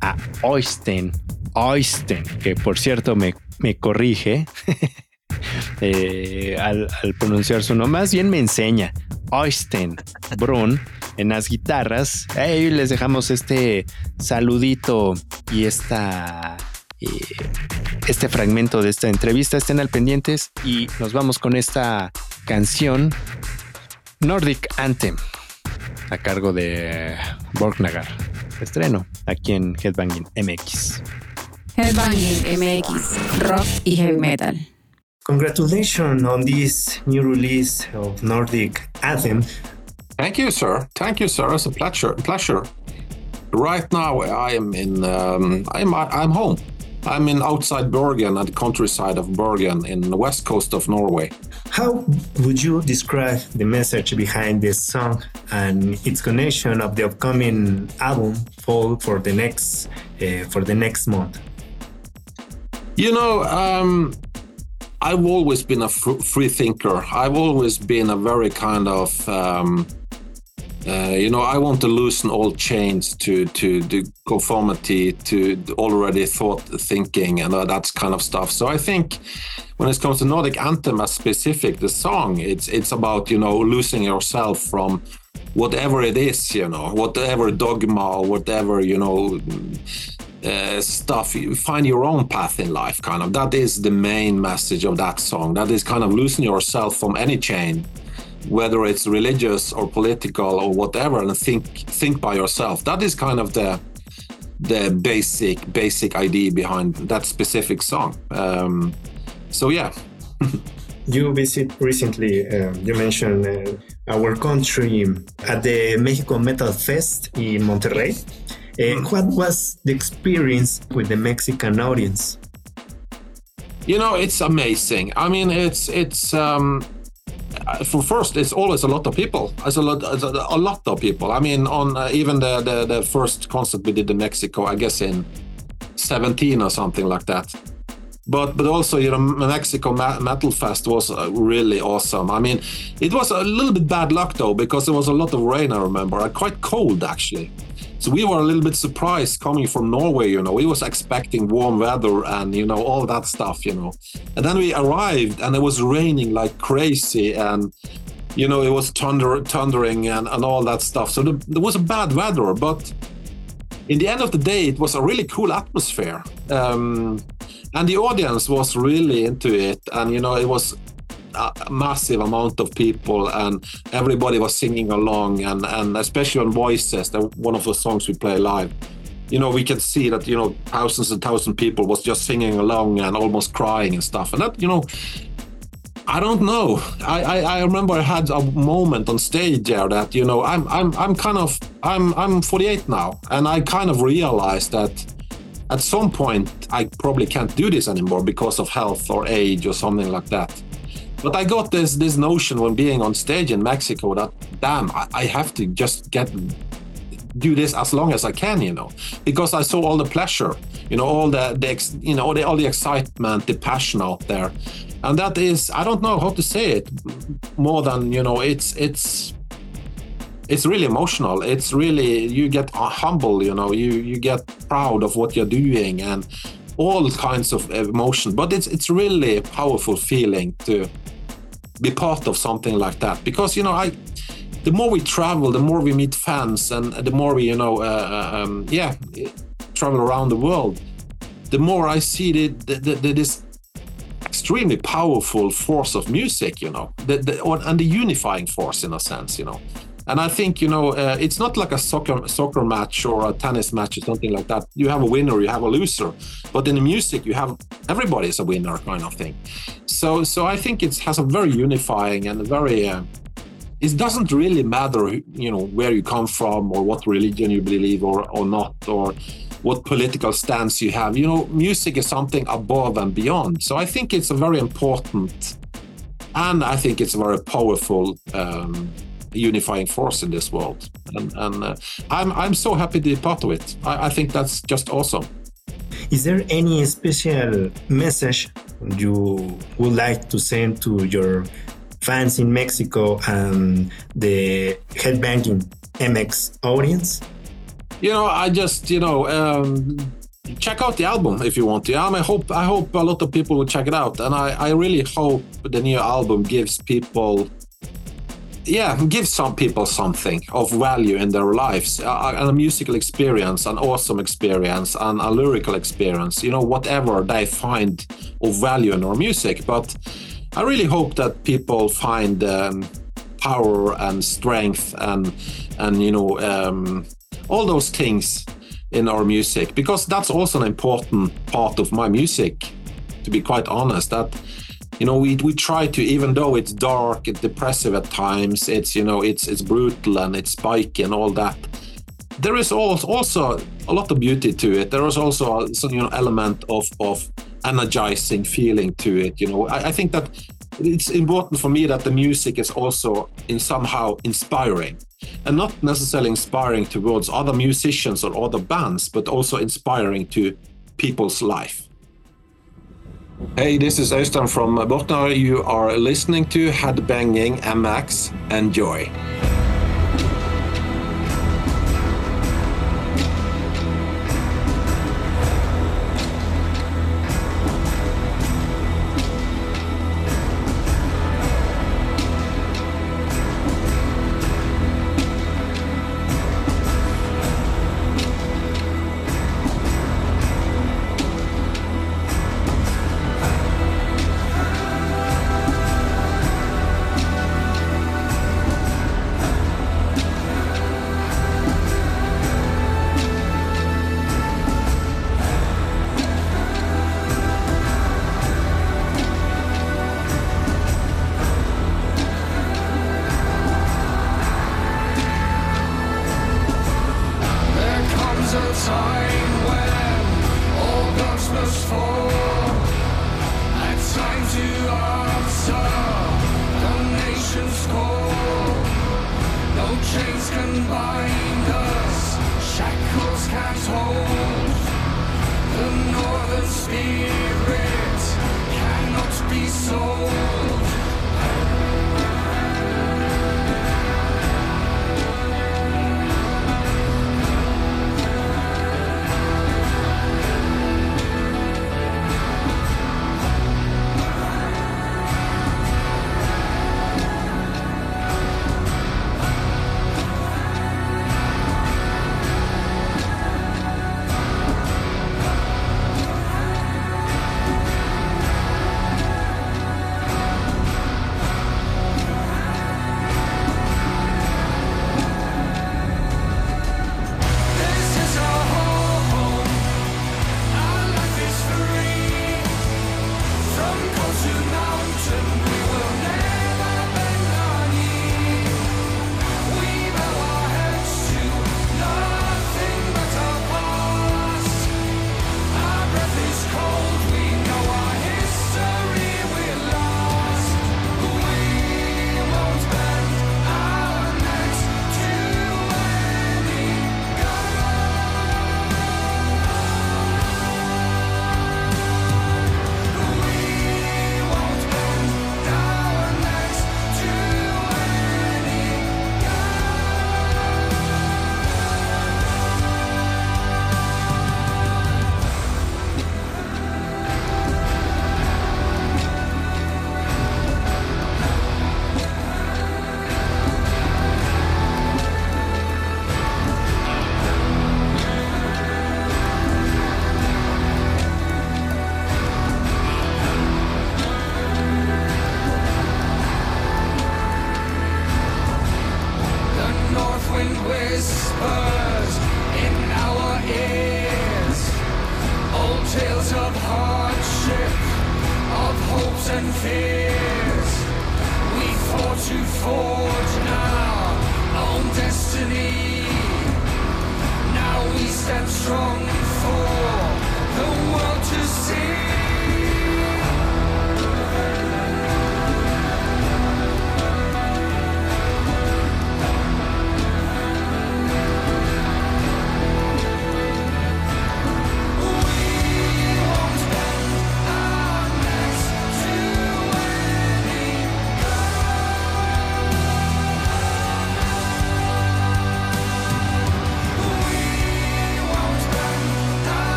a Oysten, Oysten, que por cierto me, me corrige eh, al, al pronunciar su nombre, más bien me enseña, Oysten Brun en las guitarras. Ahí les dejamos este saludito y esta eh, este fragmento de esta entrevista. Estén al pendientes y nos vamos con esta canción Nordic Anthem a cargo de Borgnagar. Estreno aquí en Headbanging MX. Headbanging MX, rock y heavy metal. Congratulations on this new release of Nordic Anthem. Thank you, sir. Thank you, sir. It's a pleasure. Pleasure. Right now, I am in. Um, I'm. I'm home. I'm in outside Bergen, at the countryside of Bergen, in the west coast of Norway. How would you describe the message behind this song and its connection of the upcoming album Fall for the next uh, for the next month? You know, um, I've always been a fr- free thinker. I've always been a very kind of, um, uh, you know, I want to loosen all chains to to the conformity to already thought thinking and uh, that kind of stuff. So I think when it comes to Nordic Anthem as specific, the song, it's it's about you know losing yourself from whatever it is, you know, whatever dogma or whatever you know uh, stuff. You find your own path in life, kind of. That is the main message of that song. That is kind of losing yourself from any chain, whether it's religious or political or whatever, and think think by yourself. That is kind of the the basic basic idea behind that specific song. Um, so yeah. You visit recently. Um, you mentioned uh, our country at the Mexico Metal Fest in Monterrey. Uh, what was the experience with the Mexican audience? You know, it's amazing. I mean, it's it's um, uh, for first, it's always a lot of people. It's a lot, it's a, lot of people. I mean, on uh, even the, the the first concert we did in Mexico, I guess in seventeen or something like that. But but also, you know, Mexico Metal Fest was uh, really awesome. I mean, it was a little bit bad luck though because there was a lot of rain. I remember, uh, quite cold actually. So we were a little bit surprised coming from Norway, you know. We was expecting warm weather and you know all that stuff, you know. And then we arrived and it was raining like crazy and you know it was thunder thundering and, and all that stuff. So the, there was a bad weather, but in the end of the day, it was a really cool atmosphere. Um, and the audience was really into it and you know it was a massive amount of people and everybody was singing along and, and especially on voices that one of the songs we play live you know we can see that you know thousands and thousands of people was just singing along and almost crying and stuff and that you know I don't know. I, I, I remember I had a moment on stage there that you know I'm I'm I'm kind of I'm I'm 48 now and I kind of realized that at some point I probably can't do this anymore because of health or age or something like that. But I got this this notion when being on stage in Mexico that damn I, I have to just get do this as long as I can, you know, because I saw all the pleasure, you know, all the, the you know, all the, all the excitement, the passion out there, and that is I don't know how to say it more than you know it's it's it's really emotional. It's really you get humble. You know, you you get proud of what you're doing and all kinds of emotion. But it's it's really a powerful feeling to be part of something like that because you know I the more we travel, the more we meet fans, and the more we, you know, uh, um, yeah, travel around the world, the more I see the, the, the, the this extremely powerful force of music, you know, the, the, and the unifying force in a sense, you know. And I think you know uh, it's not like a soccer soccer match or a tennis match or something like that. You have a winner, you have a loser, but in music you have everybody is a winner kind of thing. So so I think it has a very unifying and a very uh, it doesn't really matter you know where you come from or what religion you believe or or not or what political stance you have you know music is something above and beyond so i think it's a very important and i think it's a very powerful um, unifying force in this world. And, and uh, I'm, I'm so happy to be part of it. I, I think that's just awesome. Is there any special message you would like to send to your fans in Mexico and the headbanging MX audience? you know i just you know um, check out the album if you want to. I, mean, I hope i hope a lot of people will check it out. And i i really hope the new album gives people yeah gives some people something of value in their lives? Uh, a musical experience an awesome experience and a lyrical experience you know whatever they find of value in our music. But i really hope that people find um, power and strength and and you know um, all those things in our music. Because that's also an important part of my music to be quite honest that you know we, we try to even though it's dark it's depressive at times it's you know it's it's brutal and it's spiky and all that there is also a lot of beauty to it. There is also some you know element of of energizing feeling to it you know. I, I think that it's important for me that the music is also in somehow inspiring and not necessarily inspiring towards other musicians or other bands but also inspiring to people's life Hey, this is Øystein from Botnar. You are listening to Headbanging MX. Enjoy.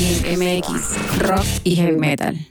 MX, rock y heavy metal.